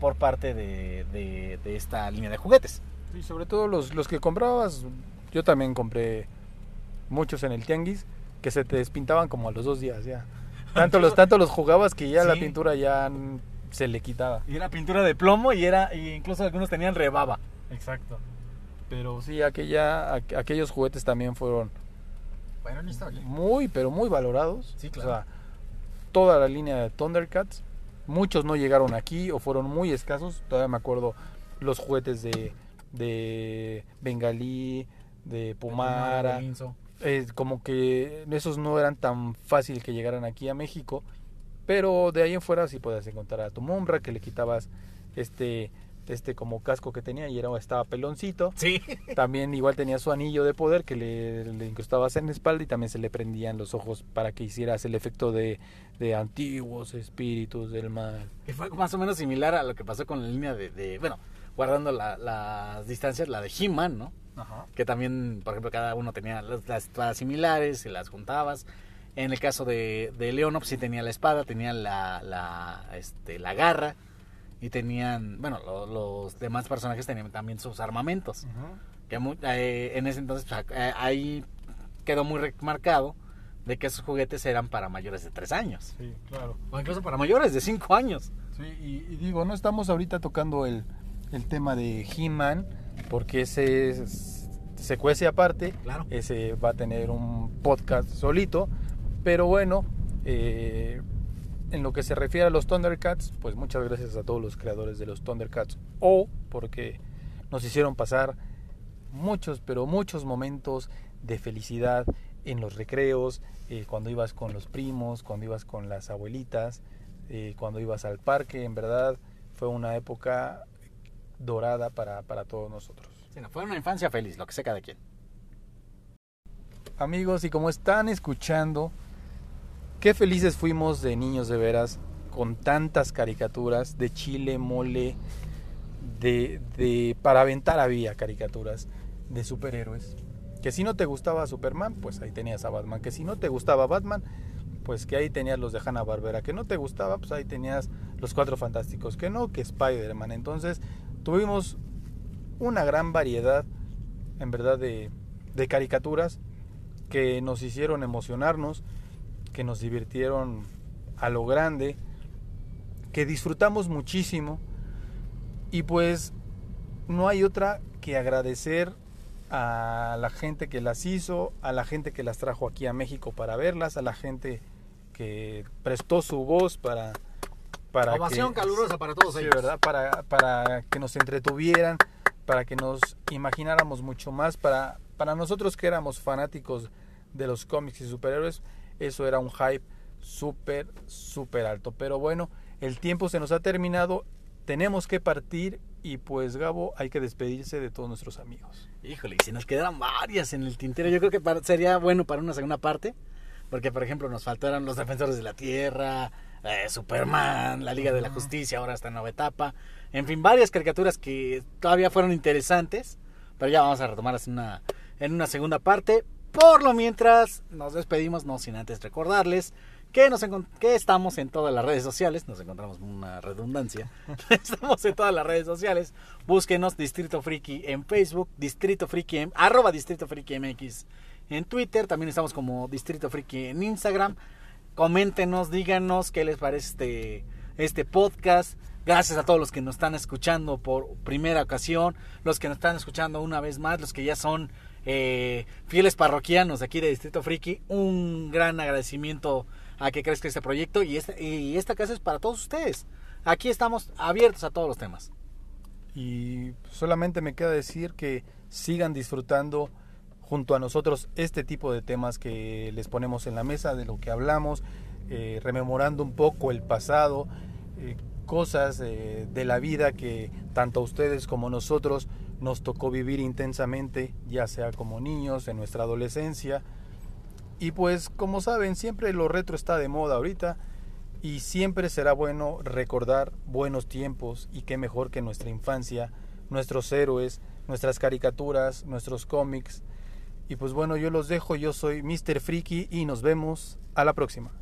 por parte de, de- de esta línea de juguetes. Y sobre todo los, los que comprabas, yo también compré muchos en el tianguis que se te despintaban como a los dos días ya. Tanto los, tanto los jugabas que ya la pintura ya se le quitaba. Y era pintura de plomo y era y incluso algunos tenían rebaba. Exacto. Pero sí, aquella, aqu- aquellos juguetes también fueron Bueno, muy, pero muy valorados. Sí, O claro. sea, toda la línea de Thundercats. Muchos no llegaron aquí o fueron muy escasos. Todavía me acuerdo los juguetes de, de Bengalí, de Pumara. Eh, como que esos no eran tan fácil que llegaran aquí a México. Pero de ahí en fuera sí podías encontrar a tu Mumra, que le quitabas este, este como casco que tenía y era, estaba peloncito. Sí. También igual tenía su anillo de poder que le, le incrustabas en la espalda y también se le prendían los ojos para que hicieras el efecto de, de antiguos espíritus del mal. Que fue más o menos similar a lo que pasó con la línea de, de- bueno, guardando la- las distancias, la de He-Man, ¿no? Que también, por ejemplo, cada uno tenía las, las espadas similares, y las juntabas. En el caso de, de Leonov sí tenía la espada, tenía la, la, este, la garra y tenían, bueno, lo- los demás personajes tenían también sus armamentos. Que mu- eh, en ese entonces pues, eh, ahí quedó muy remarcado de que esos juguetes eran para mayores de 3 años. Sí, claro. O incluso para mayores de 5 años. Sí, y, y digo, no estamos ahorita tocando el, el tema de He-Man, porque ese es- se cuece aparte, Claro. ese va a tener un podcast solito, pero bueno, eh, en lo que se refiere a los Thundercats, pues muchas gracias a todos los creadores de los Thundercats, o porque nos hicieron pasar muchos, pero muchos momentos de felicidad en los recreos, eh, cuando ibas con los primos, cuando ibas con las abuelitas, eh, cuando ibas al parque, en verdad fue una época dorada para, para todos nosotros. Sí, no, fue una infancia feliz, lo que sé cada quien. Amigos, y como están escuchando, qué felices fuimos de niños de veras, con tantas caricaturas, de chile, mole, de, de para aventar había caricaturas de superhéroes. Que si no te gustaba Superman, pues ahí tenías a Batman. Que si no te gustaba Batman, pues que ahí tenías los de Hanna Barbera. Que no te gustaba, pues ahí tenías los Cuatro Fantásticos. Que no, que Spider-Man. Entonces tuvimos una gran variedad, en verdad, de, caricaturas que nos hicieron emocionarnos, que nos divirtieron a lo grande, que disfrutamos muchísimo. Y pues no hay otra que agradecer a la gente que las hizo, a la gente que las trajo aquí a México para verlas, a la gente que prestó su voz para para Ovación que, calurosa para todos sí, ellos. ¿verdad? Para, para que nos entretuvieran, para que nos imagináramos mucho más, para, para nosotros que éramos fanáticos de los cómics y superhéroes, eso era un hype súper, súper alto. Pero bueno, el tiempo se nos ha terminado, tenemos que partir y pues Gabo, hay que despedirse de todos nuestros amigos. Híjole, y si nos quedaran varias en el tintero, yo creo que para- sería bueno para una segunda parte, porque por ejemplo nos faltaron los defensores de la tierra, eh, Superman, la Liga de la Justicia, ahora está en nueva etapa, en fin, varias caricaturas que todavía fueron interesantes, pero ya vamos a retomarlas en una, en una segunda parte. Por lo mientras, nos despedimos, no sin antes recordarles que, nos que estamos en todas las redes sociales, nos encontramos una redundancia, estamos en todas las redes sociales, búsquenos Distrito Friki en Facebook, Distrito Friki arroba Distrito Friki MX en Twitter, también estamos como Distrito Friki en Instagram, coméntenos, díganos qué les parece este, este podcast, gracias a todos los que nos están escuchando por primera ocasión, los que nos están escuchando una vez más, los que ya son eh, fieles parroquianos aquí de Distrito Friki, un gran agradecimiento a que crezca este proyecto y esta, y esta casa es para todos ustedes. Aquí estamos abiertos a todos los temas. Y solamente me queda decir que sigan disfrutando junto a nosotros este tipo de temas que les ponemos en la mesa, de lo que hablamos, eh, rememorando un poco el pasado, eh, cosas eh, de la vida que tanto a ustedes como nosotros nos tocó vivir intensamente, ya sea como niños, en nuestra adolescencia. Y pues como saben, siempre lo retro está de moda ahorita y siempre será bueno recordar buenos tiempos y qué mejor que nuestra infancia, nuestros héroes, nuestras caricaturas, nuestros cómics. Y pues bueno, yo los dejo, yo soy Mr. Friki y nos vemos a la próxima.